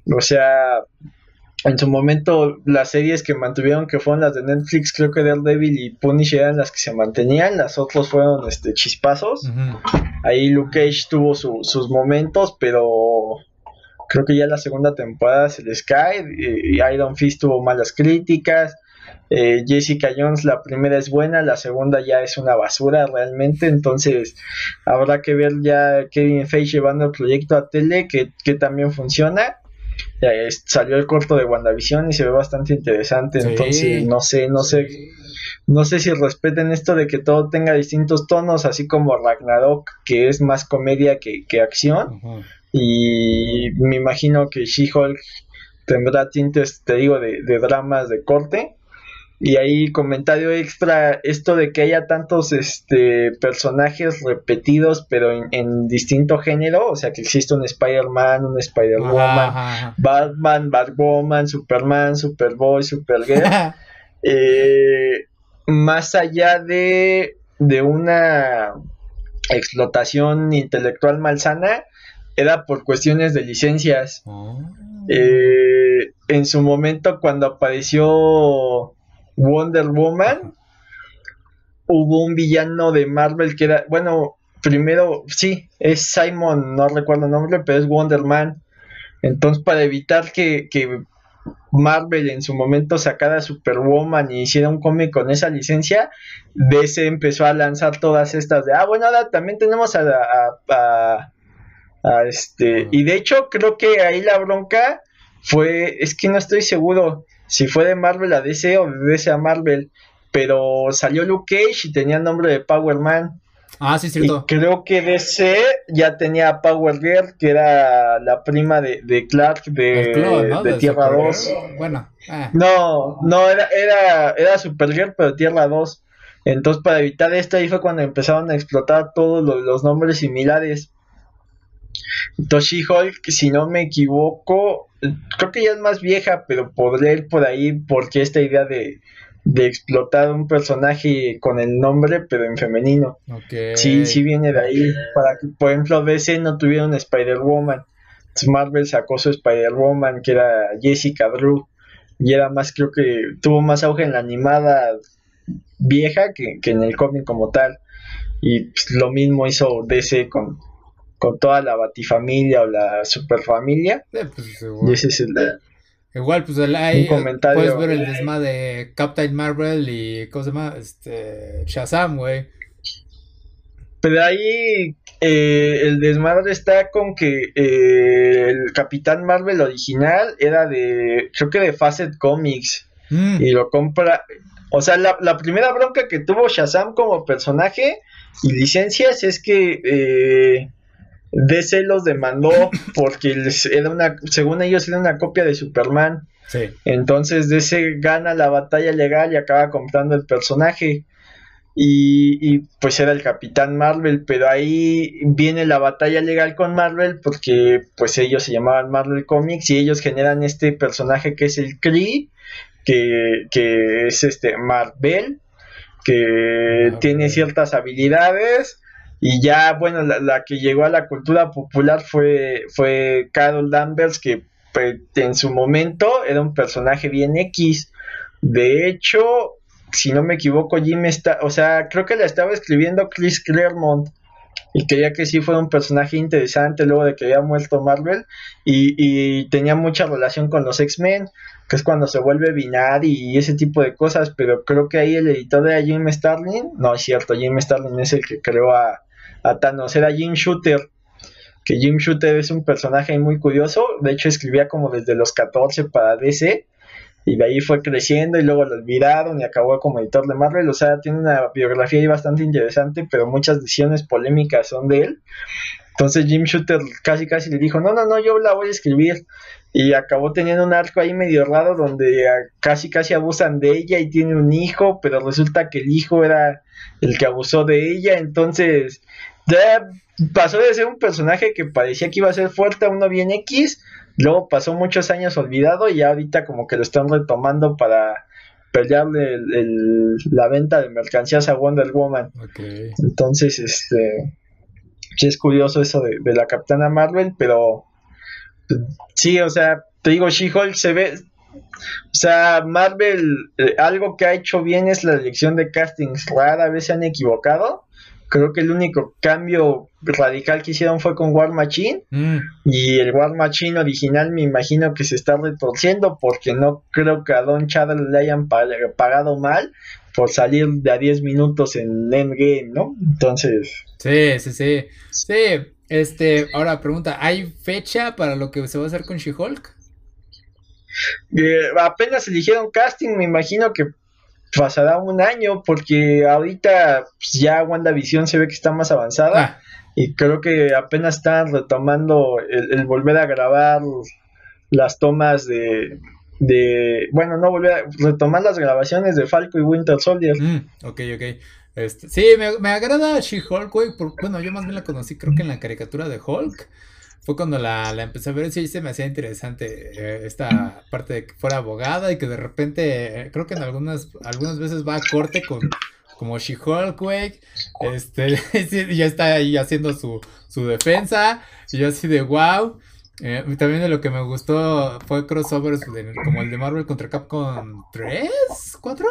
o sea, en su momento las series que mantuvieron que fueron las de Netflix, creo que Daredevil y Punisher eran las que se mantenían, las otras fueron este chispazos. Ahí Luke Cage tuvo sus momentos, pero creo que ya la segunda temporada se les cae. Y Iron Fist tuvo malas críticas. Eh, Jessica Jones, la primera es buena, la segunda ya es una basura realmente. Entonces, habrá que ver ya Kevin Feige llevando el proyecto a tele, que, que también funciona salió el corto de WandaVision y se ve bastante interesante. Entonces, no sé, no sé. No sé si respeten esto de que todo tenga distintos tonos, así como Ragnarok, que es más comedia que, acción. Y me imagino que She-Hulk tendrá tintes, te digo, de, de dramas de corte. Y ahí comentario extra, esto de que haya tantos este, personajes repetidos pero en, distinto género, o sea que existe un Spider-Man, un Spider-Woman, Batman, Batwoman, Superman, Superboy, Supergirl, eh, más allá de, de una explotación intelectual malsana, era por cuestiones de licencias. Oh. Eh, en su momento, cuando apareció Wonder Woman, hubo un villano de Marvel que era, bueno, primero, sí, es Simon, no recuerdo el nombre, pero es Wonder Man. Entonces, para evitar que, que Marvel en su momento sacara Superwoman y hiciera un cómic con esa licencia, DC empezó a lanzar todas estas de, ah, bueno, ahora también tenemos a, a, a, este, y de hecho creo que ahí la bronca fue, es que no estoy seguro si fue de Marvel a DC o de DC a Marvel, pero salió Luke Cage y tenía el nombre de Power Man. Ah, sí, cierto. Y creo que DC ya tenía a Power Girl, que era la prima de, Clark de, Tierra 2. Bueno. Ah. No, no, era, era, era Supergirl, pero Tierra 2. Entonces, para evitar esto, ahí fue cuando empezaron a explotar todos los, nombres similares. Entonces, hulk si no me equivoco, creo que ya es más vieja, pero podría ir por ahí porque esta idea de, de explotar un personaje con el nombre, pero en femenino. Sí, sí viene de ahí. Para que, por ejemplo, DC no tuviera un Spider-Woman. Marvel sacó su Spider-Woman, que era Jessica Drew. Y era más, creo que tuvo más auge en la animada vieja que, en el cómic como tal. Y pues, lo mismo hizo DC con, con toda la Batifamilia o la Superfamilia. Eh, pues, ese es el, Igual, pues ahí puedes ver el desmadre de Captain Marvel y ¿cómo se llama? Este, Shazam, güey. Pero ahí eh, el desmadre está con que eh, el Capitán Marvel original era de, creo que de Facet Comics. Mm. Y lo compra. O sea, la, la, primera bronca que tuvo Shazam como personaje y licencias es que eh, DC los demandó porque era una, según ellos era una copia de Superman. Entonces DC gana la batalla legal y acaba comprando el personaje. Y, pues era el Capitán Marvel, pero ahí viene la batalla legal con Marvel porque pues ellos se llamaban Marvel Comics y ellos generan este personaje que es el Kree, que, que es este Marvel, que tiene ciertas habilidades y ya, bueno, la, que llegó a la cultura popular fue, fue Carol Danvers, que en su momento era un personaje bien X. De hecho, si no me equivoco, Jim está, o sea, creo que la estaba escribiendo Chris Claremont y quería que sí fuera un personaje interesante luego de que había muerto Marvel y, y tenía mucha relación con los X-Men, que es cuando se vuelve binar y ese tipo de cosas, pero creo que ahí el editor era Jim Starlin, no es cierto, Jim Starlin es el que creó a, a Thanos, era Jim Shooter, que Jim Shooter es un personaje muy curioso, de hecho escribía como desde los 14 para DC, y de ahí fue creciendo y luego lo olvidaron y acabó como editor de Marvel, o sea, tiene una biografía ahí bastante interesante, pero muchas decisiones polémicas son de él. Entonces Jim Shooter casi casi le dijo, no, no, no, yo la voy a escribir. Y acabó teniendo un arco ahí medio raro donde casi casi abusan de ella y tiene un hijo, pero resulta que el hijo era el que abusó de ella. Entonces ya pasó de ser un personaje que parecía que iba a ser fuerte a uno bien X, luego pasó muchos años olvidado y ahorita como que lo están retomando para pelearle la venta de mercancías a Wonder Woman. Entonces, este, sí es curioso eso de, la Capitana Marvel, pero sí, o sea, te digo, She-Hulk se ve, o sea, Marvel, eh, algo que ha hecho bien es la elección de castings. Rara vez se han equivocado. Creo que el único cambio radical que hicieron fue con War Machine. Mm. Y el War Machine original me imagino que se está retorciendo porque no creo que a Don Chadler le hayan pagado mal por salir de a 10 minutos en Endgame, ¿no? Entonces. Sí, sí, sí. Sí, este, ahora pregunta, ¿hay fecha para lo que se va a hacer con She-Hulk? Eh, apenas eligieron casting, me imagino que pasará un año porque ahorita pues, ya WandaVision se ve que está más avanzada ah. y creo que apenas están retomando el, volver a grabar las tomas de, de bueno no volver a retomar las grabaciones de Falco y Winter Soldier mm, ok ok este, sí me, me agrada She-Hulk güey bueno yo más bien la conocí creo que en la caricatura de Hulk fue cuando la, la empecé a ver, sí se me hacía interesante eh, esta parte de que fuera abogada y que de repente, eh, creo que en algunas, algunas veces va a corte con, como She-Hulk. Este, ya está ahí haciendo su, su defensa. Y yo así de wow. Eh, también de lo que me gustó fue crossovers como el de Marvel contra Capcom 3, 4.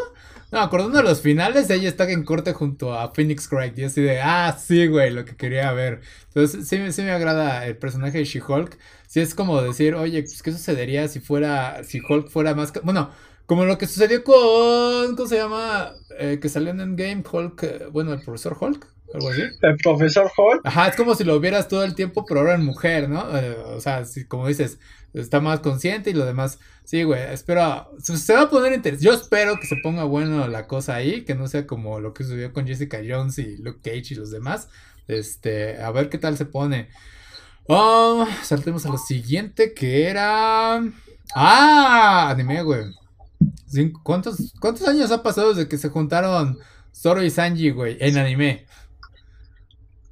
No, acordando de los finales, ella está en corte junto a Phoenix Wright. Y así de, ah, sí, güey, lo que quería ver. Entonces, sí, sí me agrada el personaje de She-Hulk. Sí es como decir, oye, pues, ¿qué sucedería si fuera, si Hulk fuera más... Bueno, como lo que sucedió con, ¿cómo se llama? Eh, que salió en Endgame, Hulk, eh, bueno, el profesor Hulk. Algo así. El profesor Hulk. Ajá, es como si lo vieras todo el tiempo, pero ahora en mujer, ¿no? Eh, o sea, si, como dices, está más consciente y lo demás. Sí, güey, espero. Se, va a poner interesante. Yo espero que se ponga bueno la cosa ahí, que no sea como lo que sucedió con Jessica Jones y Luke Cage y los demás. Este, a ver qué tal se pone. Oh, saltemos a lo siguiente que era. Ah, anime, güey. ¿Cuántos, ¿Cuántos años ha pasado desde que se juntaron Zoro y Sanji, güey, en anime?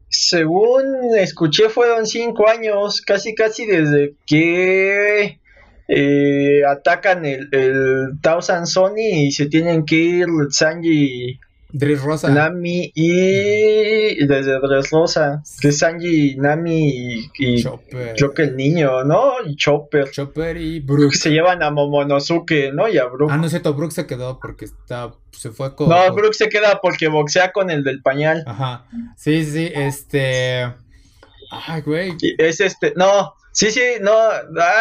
Según escuché, fueron cinco años, casi casi desde que eh, atacan el, el Thousand Sony y se tienen que ir Sanji Rosa Nami y desde Rosa que es Sanji, Nami y, Chopper. creo que el niño, ¿no? Y Chopper. Chopper y Brook. Se llevan a Momonosuke, ¿no? Y a Brook. Ah, no es cierto, Brook se quedó porque está, se fue con... No, Brook se queda porque boxea con el del pañal. Ajá. Sí, sí, este... Ay, güey. Es este, no, sí, sí, no,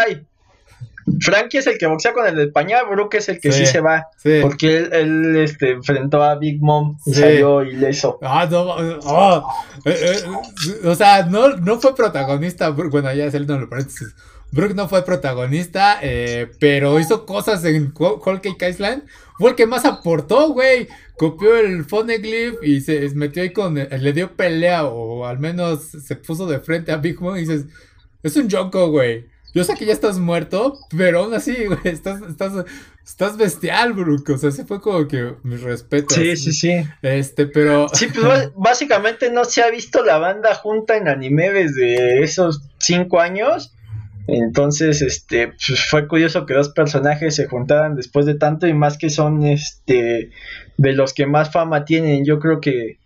ay, Frankie es el que boxea con el de pañal, Brooke es el que sí, se va. Porque él, este, enfrentó a Big Mom y salió ileso. Ah, no, oh, eh, eh, o sea, no, no fue protagonista. Bueno, ya es el no lo paréntesis. Brooke no fue protagonista, eh, pero hizo cosas en Whole Cake Island. Fue el que más aportó, güey. Copió el Phoneglyph y se metió ahí con. Le dio pelea, o al menos se puso de frente a Big Mom y dices: Es un Jonko, güey. Yo sé que ya estás muerto, pero aún así, güey, estás, estás, estás bestial, Brook. O sea, se fue como que mi respeto. Sí, sí, sí. Este, pero. Sí, pues básicamente no se ha visto la banda junta en anime desde esos cinco años. Entonces, este, pues fue curioso que dos personajes se juntaran después de tanto y más que son, este, de los que más fama tienen. Yo creo que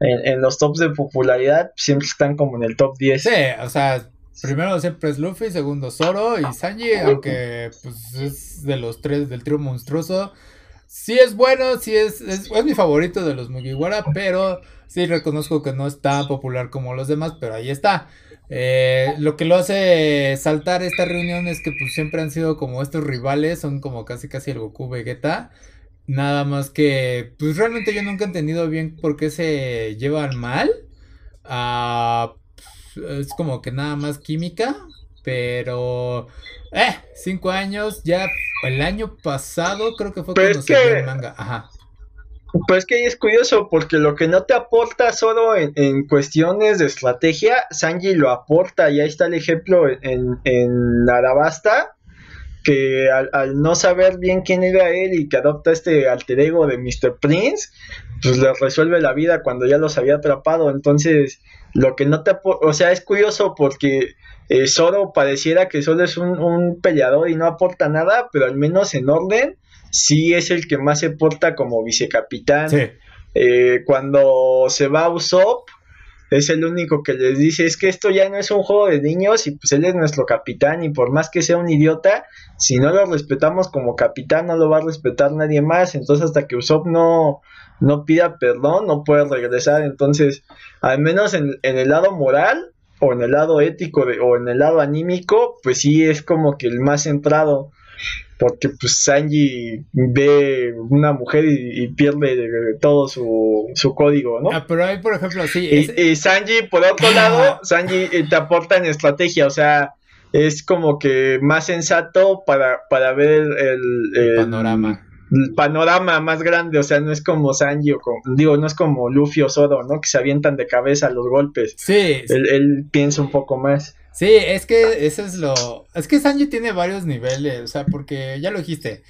en, en los tops de popularidad siempre están como en el top 10. Sí, o sea, Primero siempre es Luffy, segundo Zoro y Sanji, aunque pues es de los tres del trío monstruoso. Sí es bueno, sí es, es, mi favorito de los Mugiwara, pero sí reconozco que no es tan popular como los demás, pero ahí está. Eh, lo que lo hace saltar esta reunión es que pues siempre han sido como estos rivales, son como casi casi el Goku Vegeta. Nada más que pues realmente yo nunca he entendido bien por qué se llevan mal. Ah es como que nada más química, pero... Eh, cinco años, ya el año pasado creo que fue cuando se el manga. Ajá. Pues que es curioso porque lo que no te aporta solo en, cuestiones de estrategia, Sanji lo aporta y ahí está el ejemplo en, en Arabasta, que al, no saber bien quién era él y que adopta este alter ego de Mr. Prince, pues le resuelve la vida cuando ya los había atrapado. Entonces, lo que no te... O sea, es curioso porque eh, Zoro pareciera que solo es un, peleador y no aporta nada, pero al menos en orden sí es el que más se porta como vicecapitán. Eh, cuando se va a Usopp, es el único que les dice es que esto ya no es un juego de niños y pues él es nuestro capitán y por más que sea un idiota, si no lo respetamos como capitán no lo va a respetar nadie más, entonces hasta que Usopp no, no pida perdón no puede regresar, entonces al menos en, el lado moral o en el lado ético o en el lado anímico, pues sí es como que el más centrado porque pues Sanji ve una mujer y, pierde todo su, su, código, ¿no? Ah, pero ahí, por ejemplo, sí. Y, Sanji, por otro lado, Sanji eh, te aporta en estrategia, o sea, es como que más sensato para, para ver el, panorama. El panorama más grande, o sea, no es como Sanji o digo, no es como Luffy o Zoro, ¿no? Que se avientan de cabeza los golpes. Sí. Él, él piensa un poco más. Sí, es que eso es lo. Es que Sanji tiene varios niveles, o sea, porque ya lo dijiste.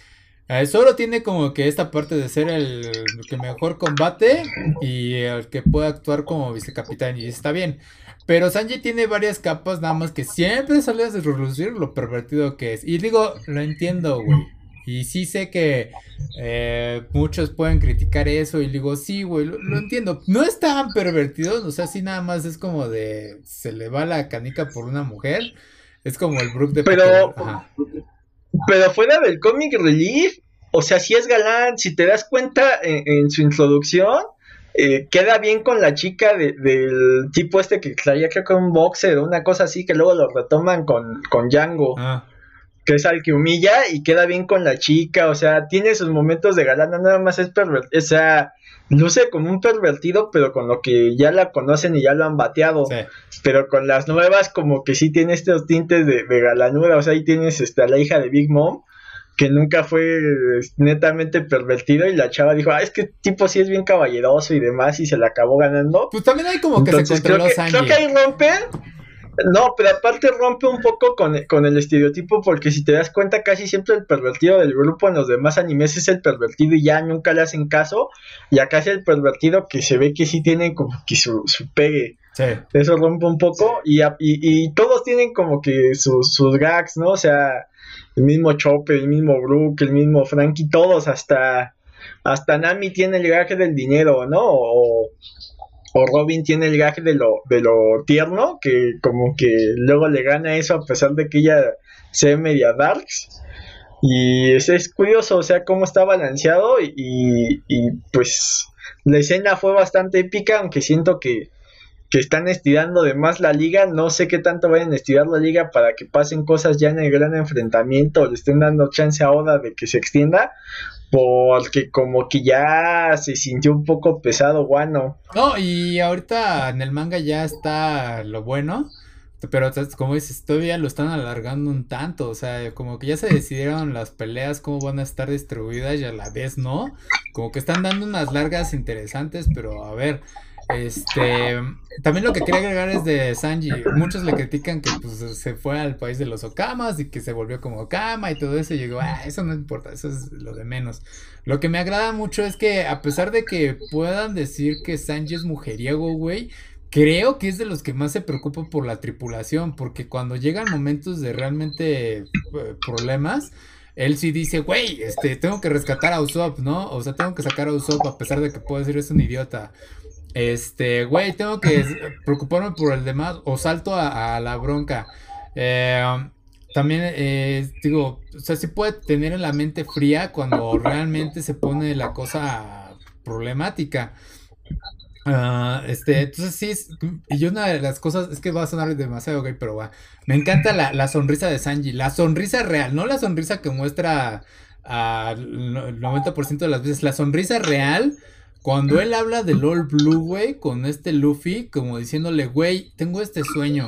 Eh, solo tiene como que esta parte de ser el que mejor combate y el que puede actuar como vicecapitán, y está bien. Pero Sanji tiene varias capas, nada más que siempre sale a relucir lo pervertido que es. Y digo, lo entiendo, güey. Y sí sé que eh, muchos pueden criticar eso y digo, sí, güey, lo, entiendo. No es tan pervertido, o sea, sí nada más es como de, se le va la canica por una mujer. Es como el Brook de... Pero, pero fuera del comic relief, o sea, si es galán, si te das cuenta en, su introducción, eh, queda bien con la chica del tipo este que traía creo que un boxer o una cosa así que luego lo retoman con, con Django. Ah que es al que humilla y queda bien con la chica, o sea, tiene sus momentos de galán, nada más es pervertido, o sea, luce como un pervertido, pero con lo que ya la conocen y ya lo han bateado, pero con las nuevas como que sí tiene estos tintes de, de galanura, o sea, ahí tienes esta, la hija de Big Mom, que nunca fue netamente pervertido y la chava dijo, ah, es que tipo sí es bien caballeroso y demás y se la acabó ganando. Pues también hay como que se creo que, creo que ahí rompe no, pero aparte rompe un poco con, el estereotipo porque si te das cuenta casi siempre el pervertido del grupo en los demás animes es el pervertido y ya nunca le hacen caso y acá es el pervertido que se ve que sí tiene como que su, su pegue. Sí. Eso rompe un poco y, y, todos tienen como que sus, sus gags, ¿no? O sea, el mismo Chopper, el mismo Brook, el mismo Frankie, todos hasta hasta Nami tiene el gag del dinero, ¿no? O, o Robin tiene el gag de lo, de lo tierno, que como que luego le gana eso a pesar de que ella sea media darks. Y es, curioso, o sea, cómo está balanceado y, y, pues la escena fue bastante épica, aunque siento que, que están estirando de más la liga. No sé qué tanto vayan a estirar la liga para que pasen cosas ya en el gran enfrentamiento, le estén dando chance a Oda de que se extienda, porque como que ya se sintió un poco pesado Guano. No, y ahorita en el manga ya está lo bueno, pero como dices, todavía lo están alargando un tanto, o sea, como que ya se decidieron las peleas, cómo van a estar distribuidas y a la vez no, como que están dando unas largas interesantes, pero a ver, este, también lo que quería agregar es de Sanji. Muchos le critican que pues, se fue al país de los Okamas y que se volvió como Okama y todo eso. Y yo digo, ah, eso no importa, eso es lo de menos. Lo que me agrada mucho es que, a pesar de que puedan decir que Sanji es mujeriego, güey, creo que es de los que más se preocupa por la tripulación. Porque cuando llegan momentos de realmente eh, problemas él sí dice, güey, este, tengo que rescatar a Usopp, ¿no? O sea, tengo que sacar a Usopp a pesar de que puedo decir es un idiota. Este, güey, tengo que preocuparme por el demás o salto a, la bronca. Eh, también, eh, digo, o sea, sí puede tener en la mente fría cuando realmente se pone la cosa problemática. Ah, este, entonces sí, y una de las cosas, es que va a sonar demasiado gay, pero va, me encanta la, la, sonrisa de Sanji, la sonrisa real, no la sonrisa que muestra al 90% de las veces, la sonrisa real cuando él habla del All Blue, güey, con este Luffy, como diciéndole, güey, tengo este sueño.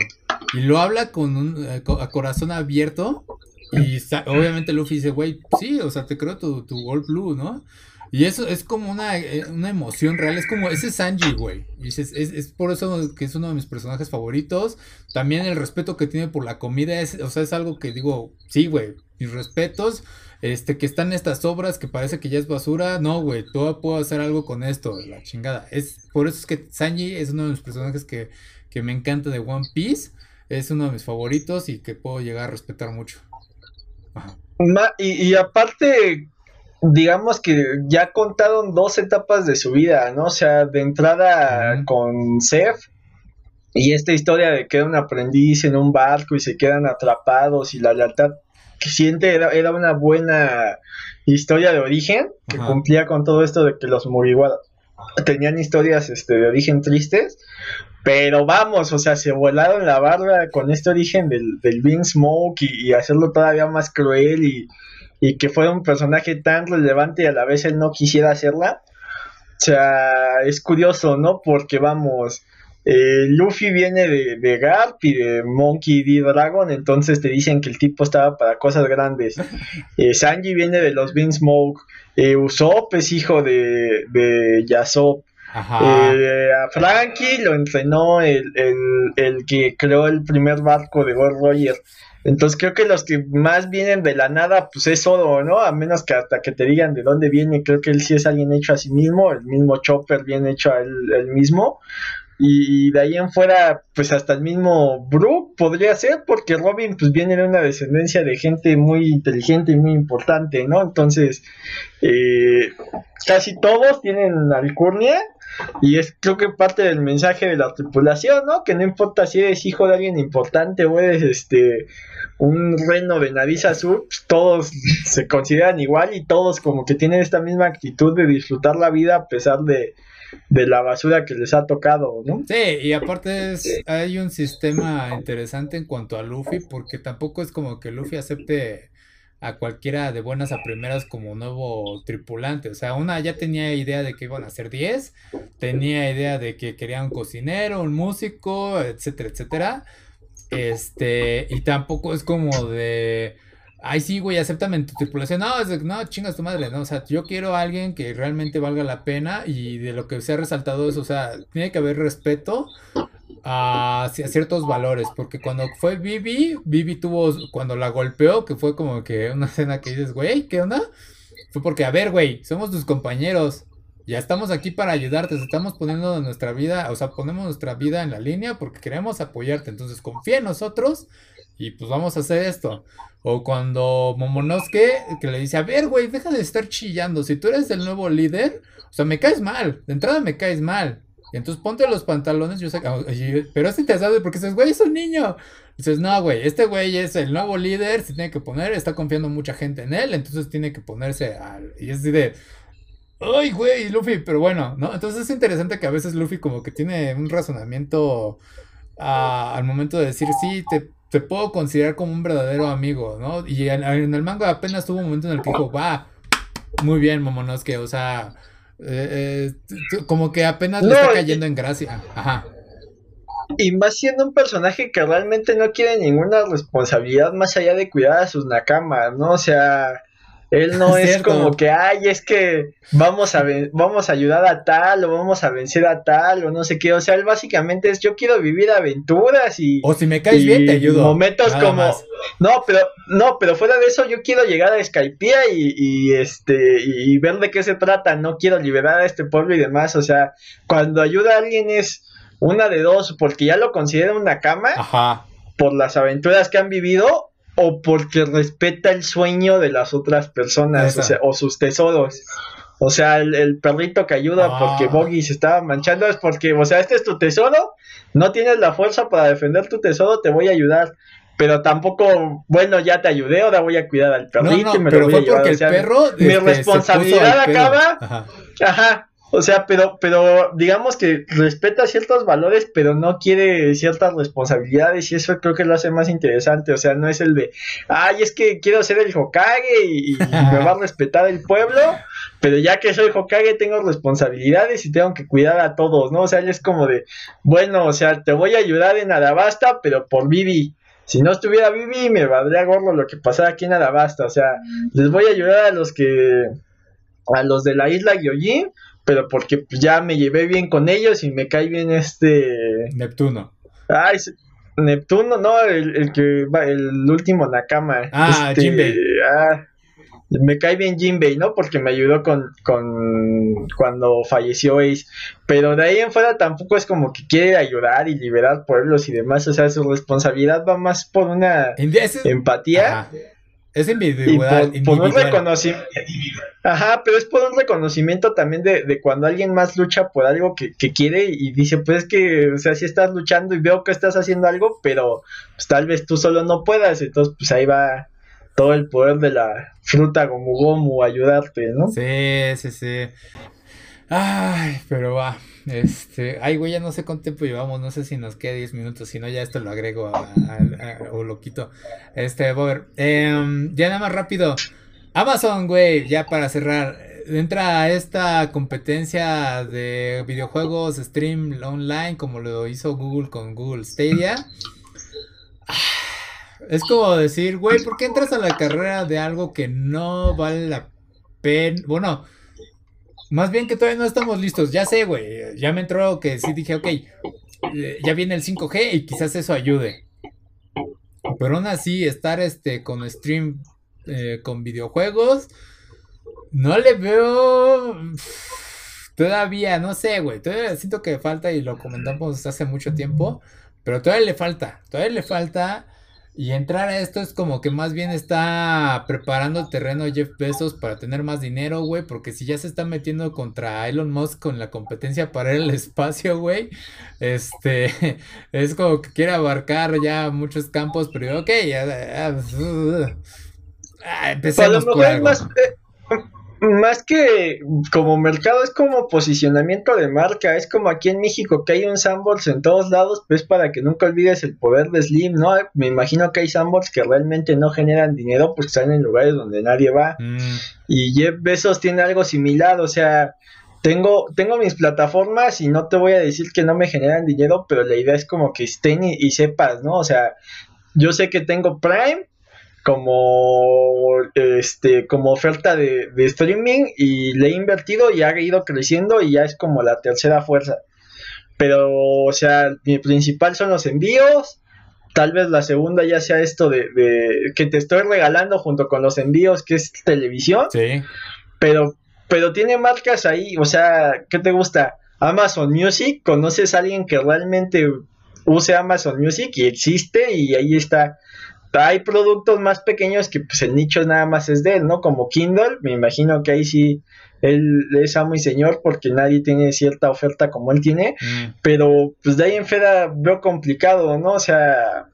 Y lo habla con un eh, a corazón abierto. Y obviamente Luffy dice, güey, sí, o sea, te creo tu, tu All Blue, ¿no? Y eso es como una, eh, una emoción real, es como, ese Sanji, güey. Y es, es, por eso que es uno de mis personajes favoritos. También el respeto que tiene por la comida, es, o sea, es algo que digo, sí, güey, mis respetos este, que están estas obras que parece que ya es basura. No, güey, todo puedo hacer algo con esto, la chingada. Es, por eso es que Sanji es uno de los personajes que, que me encanta de One Piece. Es uno de mis favoritos y que puedo llegar a respetar mucho. Y, aparte, digamos que ya contaron dos etapas de su vida, ¿no? O sea, de entrada con Seth y esta historia de que era un aprendiz en un barco y se quedan atrapados y la lealtad que siente era, era una buena historia de origen, que cumplía con todo esto de que los Mugiwara tenían historias este, de origen tristes, pero vamos, o sea, se volaron la barba con este origen del, del Bean Smoke y, hacerlo todavía más cruel y, y que fuera un personaje tan relevante y a la vez él no quisiera hacerla. O sea, es curioso, ¿no? Porque vamos, eh, Luffy viene de, Garp y de Monkey D. Dragon, entonces te dicen que el tipo estaba para cosas grandes. Eh, Sanji viene de los Beansmoke. Eh, Usopp es hijo de, de Yasop. Eh, a Frankie lo entrenó el, que creó el primer barco de Gold Roger. Entonces creo que los que más vienen de la nada, pues es Odo, ¿no? A menos que hasta que te digan de dónde viene, creo que él sí es alguien hecho a sí mismo, el mismo Chopper bien hecho a él, mismo. Y, de ahí en fuera, pues hasta el mismo Brook podría ser, porque Robin pues viene de una descendencia de gente muy inteligente y muy importante, ¿no? Entonces, eh, casi todos tienen alcurnia y es creo que parte del mensaje de la tripulación, ¿no? Que no importa si eres hijo de alguien importante o eres este un reino de nariz azul, pues, todos se consideran igual y todos como que tienen esta misma actitud de disfrutar la vida a pesar de, de la basura que les ha tocado, ¿no? Sí, y aparte hay un sistema interesante en cuanto a Luffy, porque tampoco es como que Luffy acepte a cualquiera de buenas a primeras como nuevo tripulante. O sea, una ya tenía idea de que iban a ser 10, tenía idea de que querían un cocinero, un músico, etcétera, etcétera. Este, y tampoco es como de ay sí, güey, acéptame en tu tripulación. No, no, chingas tu madre, no, o sea, yo quiero a alguien que realmente valga la pena y de lo que se ha resaltado es, o sea, tiene que haber respeto a, ciertos valores, porque cuando fue Vivi, Vivi tuvo, cuando la golpeó, que fue como que una escena que dices, güey, ¿qué onda? Fue porque, a ver, güey, somos tus compañeros, ya estamos aquí para ayudarte, estamos poniendo nuestra vida, o sea, ponemos nuestra vida en la línea porque queremos apoyarte, entonces confía en nosotros y pues vamos a hacer esto. O cuando Momonosuke, que le dice, a ver, güey, deja de estar chillando. Si tú eres el nuevo líder, o sea, me caes mal. De entrada me caes mal. Y entonces ponte los pantalones, yo sé, pero este te sabe porque dices, güey, es un niño. dices, no, güey, este güey es el nuevo líder, se tiene que poner, está confiando mucha gente en él, entonces tiene que ponerse al... Y es así de, ay, güey, Luffy, pero bueno, ¿no? Entonces es interesante que a veces Luffy como que tiene un razonamiento ah, al momento de decir, sí, te te puedo considerar como un verdadero amigo, ¿no? Y en, el manga apenas tuvo un momento en el que dijo, va, muy bien, Momonosuke, o sea, eh, eh, como que apenas le está cayendo en gracia. Ajá. Y más siendo un personaje que realmente no quiere ninguna responsabilidad más allá de cuidar a sus nakamas, ¿no? O sea, él no es como que, ay, es que vamos a, vamos a ayudar a tal o vamos a vencer a tal o no sé qué. O sea, él básicamente es, yo quiero vivir aventuras y... O si me caes bien, te ayudo. Momentos como... No, pero no, pero fuera de eso yo quiero llegar a Skypiea y, y, este y ver de qué se trata. No quiero liberar a este pueblo y demás. O sea, cuando ayuda a alguien es una de dos, porque ya lo considera una cama. Ajá. Por las aventuras que han vivido o porque respeta el sueño de las otras personas, o, sea, o sus tesoros. O sea, el, perrito que ayuda ah. porque Boggy se estaba manchando es porque, o sea, este es tu tesoro, no tienes la fuerza para defender tu tesoro, te voy a ayudar. Pero tampoco, bueno, ya te ayudé, ahora voy a cuidar al perrito y me lo voy a llevar. el perro, mi este, responsabilidad acaba. Ajá. O sea, pero, pero digamos que respeta ciertos valores, pero no quiere ciertas responsabilidades y eso creo que lo hace más interesante. O sea, no es el de, ay, es que quiero ser el Hokage y, me va a respetar el pueblo, pero ya que soy Hokage tengo responsabilidades y tengo que cuidar a todos, ¿no? O sea, él es como de, bueno, o sea, te voy a ayudar en Arabasta, pero por Vivi. Si no estuviera Vivi, me valdría gorro lo que pasara aquí en Arabasta. O sea, les voy a ayudar a los que a los de la isla Gyojin, pero porque ya me llevé bien con ellos y me cae bien este... Neptuno. Ay, Neptuno, no, el, que va, el último Nakama. Ah, este, Jinbei. Ah, me cae bien Jinbei, ¿no? Porque me ayudó con, con cuando falleció Ace. Pero de ahí en fuera tampoco es como que quiere ayudar y liberar pueblos y demás. O sea, su responsabilidad va más por una empatía. Es individual. Por, un reconocimiento. Ajá, pero es por un reconocimiento también de, cuando alguien más lucha por algo que, quiere y dice, pues es que, o sea, si estás luchando y veo que estás haciendo algo, pero pues tal vez tú solo no puedas, entonces pues ahí va todo el poder de la fruta Gomu Gomu a ayudarte, ¿no? Sí, sí, sí. Ay, pero va. Este, ay, güey, ya no sé cuánto tiempo llevamos, no sé si nos queda 10 minutos, si no, ya esto lo agrego o lo quito. Este, Bober, em, ya nada más rápido. Amazon, güey, ya para cerrar, entra a esta competencia de videojuegos stream online como lo hizo Google con Google Stadia. Es como decir, güey, ¿por qué entras a la carrera de algo que no vale la pena? Bueno, más bien que todavía no estamos listos. Ya sé, güey. Ya me entró que sí dije, ok, eh, ya viene el 5G y quizás eso ayude. Pero aún así, estar este con stream eh, con videojuegos, no le veo todavía, no sé, güey, todavía siento que falta y lo comentamos hace mucho tiempo, pero todavía le falta, todavía le falta y entrar a esto es como que más bien está preparando el terreno Jeff Bezos para tener más dinero, güey. Porque si ya se está metiendo contra Elon Musk con la competencia para al espacio, güey. Este es como que quiere abarcar ya muchos campos, pero ok, ya, ah, empecemos por algo. Más, eh, más que como mercado, es como posicionamiento de marca. Es como aquí en México que hay un sandbox en todos lados, pues para que nunca olvides el poder de Slim, ¿no? Me imagino que hay sandbox que realmente no generan dinero porque están en lugares donde nadie va. Mm. Y Jeff Bezos tiene algo similar, o sea, tengo, tengo mis plataformas y no te voy a decir que no me generan dinero, pero la idea es como que estén y sepas, ¿no? O sea, yo sé que tengo Prime como este como oferta de, streaming y le he invertido y ha ido creciendo y ya es como la tercera fuerza. Pero o sea mi principal son los envíos. Tal vez la segunda ya sea esto de, que te estoy regalando junto con los envíos que es televisión. Sí. Pero pero tiene marcas ahí o sea qué te gusta Amazon Music conoces a alguien que realmente use Amazon Music y existe y ahí está hay productos más pequeños que pues el nicho nada más es de él, ¿no? Como Kindle, me imagino que ahí sí él es amo y señor porque nadie tiene cierta oferta como él tiene, mm. pero pues de ahí en fuera veo complicado, ¿no? O sea,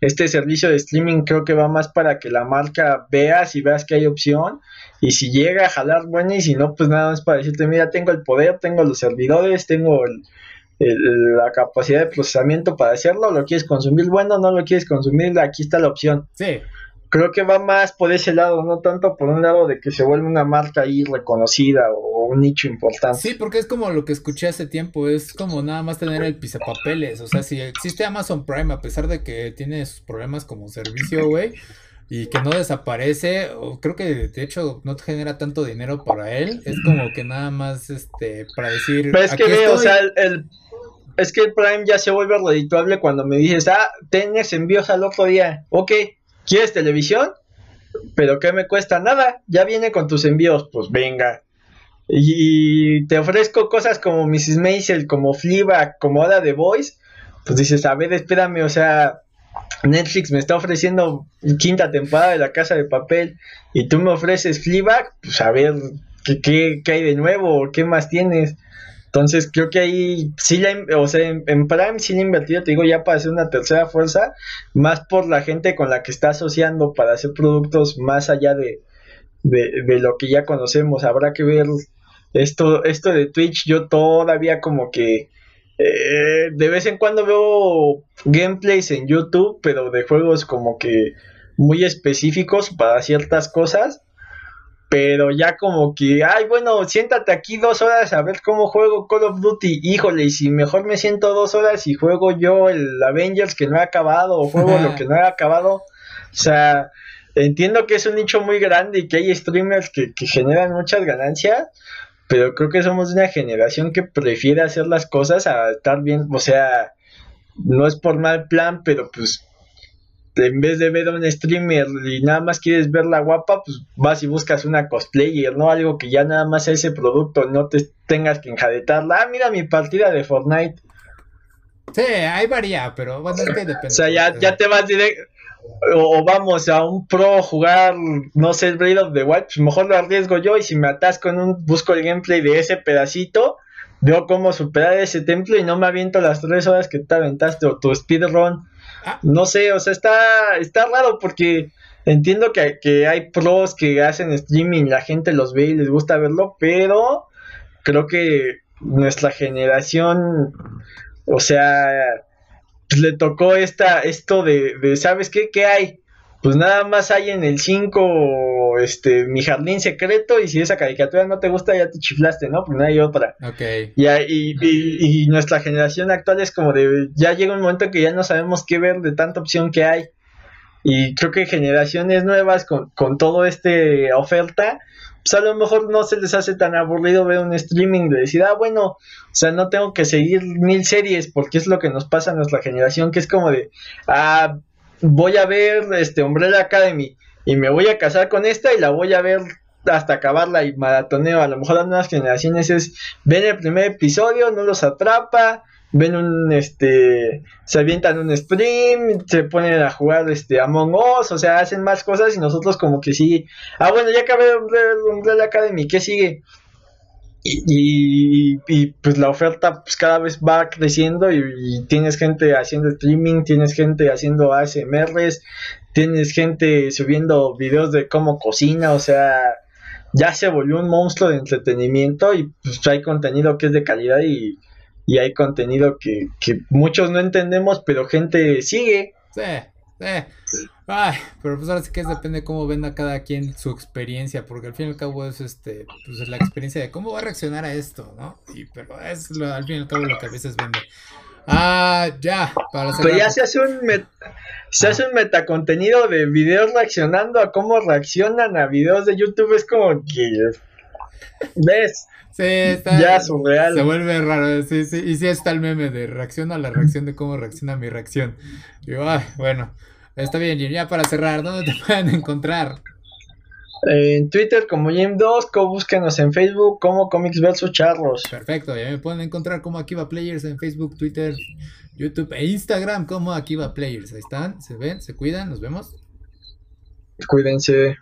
este servicio de streaming creo que va más para que la marca veas y veas que hay opción y si llega a jalar bueno y si no pues nada más para decirte mira tengo el poder, tengo los servidores, tengo el, la capacidad de procesamiento para hacerlo, lo quieres consumir, bueno, no lo quieres consumir, aquí está la opción. Sí. Creo que va más por ese lado, no tanto por un lado de que se vuelve una marca ahí reconocida o un nicho importante. Sí, porque es como lo que escuché hace tiempo, es como nada más tener el pisapapeles, o sea, si existe Amazon Prime, a pesar de que tiene sus problemas como servicio, güey, y que no desaparece, o creo que de hecho no te genera tanto dinero para él, es como que nada más este para decir Pero es que o sea, el, es que el Prime ya se vuelve redituable cuando me dices, ah, tienes envíos al otro día. Ok, ¿quieres televisión? Pero ¿qué me cuesta? Nada, ya viene con tus envíos. Pues venga. Y te ofrezco cosas como Mrs. Maisel, como Fleabag, como Hora de Voice. Pues dices, a ver, espérame, o sea, Netflix me está ofreciendo quinta temporada de La Casa de Papel y tú me ofreces Fleabag, pues a ver, ¿qué, qué, qué hay de nuevo? ¿Qué más tienes? Entonces creo que ahí sí la, o sea, en, Prime sí la invertido, te digo, ya para hacer una tercera fuerza, más por la gente con la que está asociando para hacer productos más allá de, de, lo que ya conocemos. Habrá que ver esto, esto de Twitch, yo todavía como que eh, de vez en cuando veo gameplays en YouTube, pero de juegos como que muy específicos para ciertas cosas pero ya como que, ay, bueno, siéntate aquí dos horas a ver cómo juego Call of Duty, híjole, y si mejor me siento dos horas y juego yo el Avengers que no he acabado, o juego lo que no he acabado, o sea, entiendo que es un nicho muy grande y que hay streamers que, que generan muchas ganancias, pero creo que somos una generación que prefiere hacer las cosas a estar bien, o sea, no es por mal plan, pero pues en vez de ver a un streamer y nada más quieres verla guapa, pues vas y buscas una cosplayer, ¿no? Algo que ya nada más ese producto no te tengas que enjadetarla. Ah, mira mi partida de Fortnite. Sí, ahí varía, pero que depende. O sea, ya, ya te vas directo. O, vamos a un pro jugar, no sé, el Breath of the Wild, pues mejor lo arriesgo yo y si me atasco en un, busco el gameplay de ese pedacito, veo cómo superar ese templo y no me aviento las tres horas que te aventaste o tu speedrun. No sé, o sea, está, está raro porque entiendo que, que, hay pros que hacen streaming, la gente los ve y les gusta verlo, pero creo que nuestra generación, o sea, le tocó esta, esto de, de ¿sabes qué? ¿Qué hay? Pues nada más hay en el 5 este, mi jardín secreto y si esa caricatura no te gusta ya te chiflaste, ¿no? Pues no hay otra. Ok. Y, y, y, nuestra generación actual es como de, ya llega un momento que ya no sabemos qué ver de tanta opción que hay. Y creo que generaciones nuevas con, con todo este oferta, pues a lo mejor no se les hace tan aburrido ver un streaming de decir, ah, bueno, o sea, no tengo que seguir mil series porque es lo que nos pasa a nuestra generación, que es como de, ah, voy a ver este Umbrella Academy y me voy a casar con esta y la voy a ver hasta acabarla y maratoneo. A lo mejor las nuevas generaciones es ven el primer episodio, no los atrapa, ven un este se avientan un stream, se ponen a jugar este Among Us, o sea, hacen más cosas y nosotros como que sí, ah bueno, ya acabé Umbrella Academy, ¿qué sigue? Y, y, pues la oferta pues cada vez va creciendo y, tienes gente haciendo streaming, tienes gente haciendo ASMRs, tienes gente subiendo videos de cómo cocina, o sea, ya se volvió un monstruo de entretenimiento y pues hay contenido que es de calidad y, hay contenido que, que muchos no entendemos, pero gente sigue. Sí, Ay, pero pues ahora sí que depende de cómo venda cada quien su experiencia, porque al fin y al cabo es este, pues la experiencia de cómo va a reaccionar a esto, ¿no? Y pero es lo, al fin y al cabo lo que a veces vende. Ah, ya, para Pero ya se hace un se hace un metacontenido de videos reaccionando a cómo reaccionan a videos de YouTube, es como que ¿ves? Sí, está. Ya surreal. Se vuelve raro, sí, sí. Y sí está el meme de reacción a la reacción de cómo reacciona mi reacción. Y ay, bueno. Está bien, Jim. Ya para cerrar, ¿dónde te pueden encontrar? En Twitter como Jim2, búsquenos en Facebook como Comics vs Charlos. Perfecto, ya me pueden encontrar como Akiva Players en Facebook, Twitter, YouTube e Instagram como Akiva Players. Ahí están, se ven, se cuidan, nos vemos. Cuídense.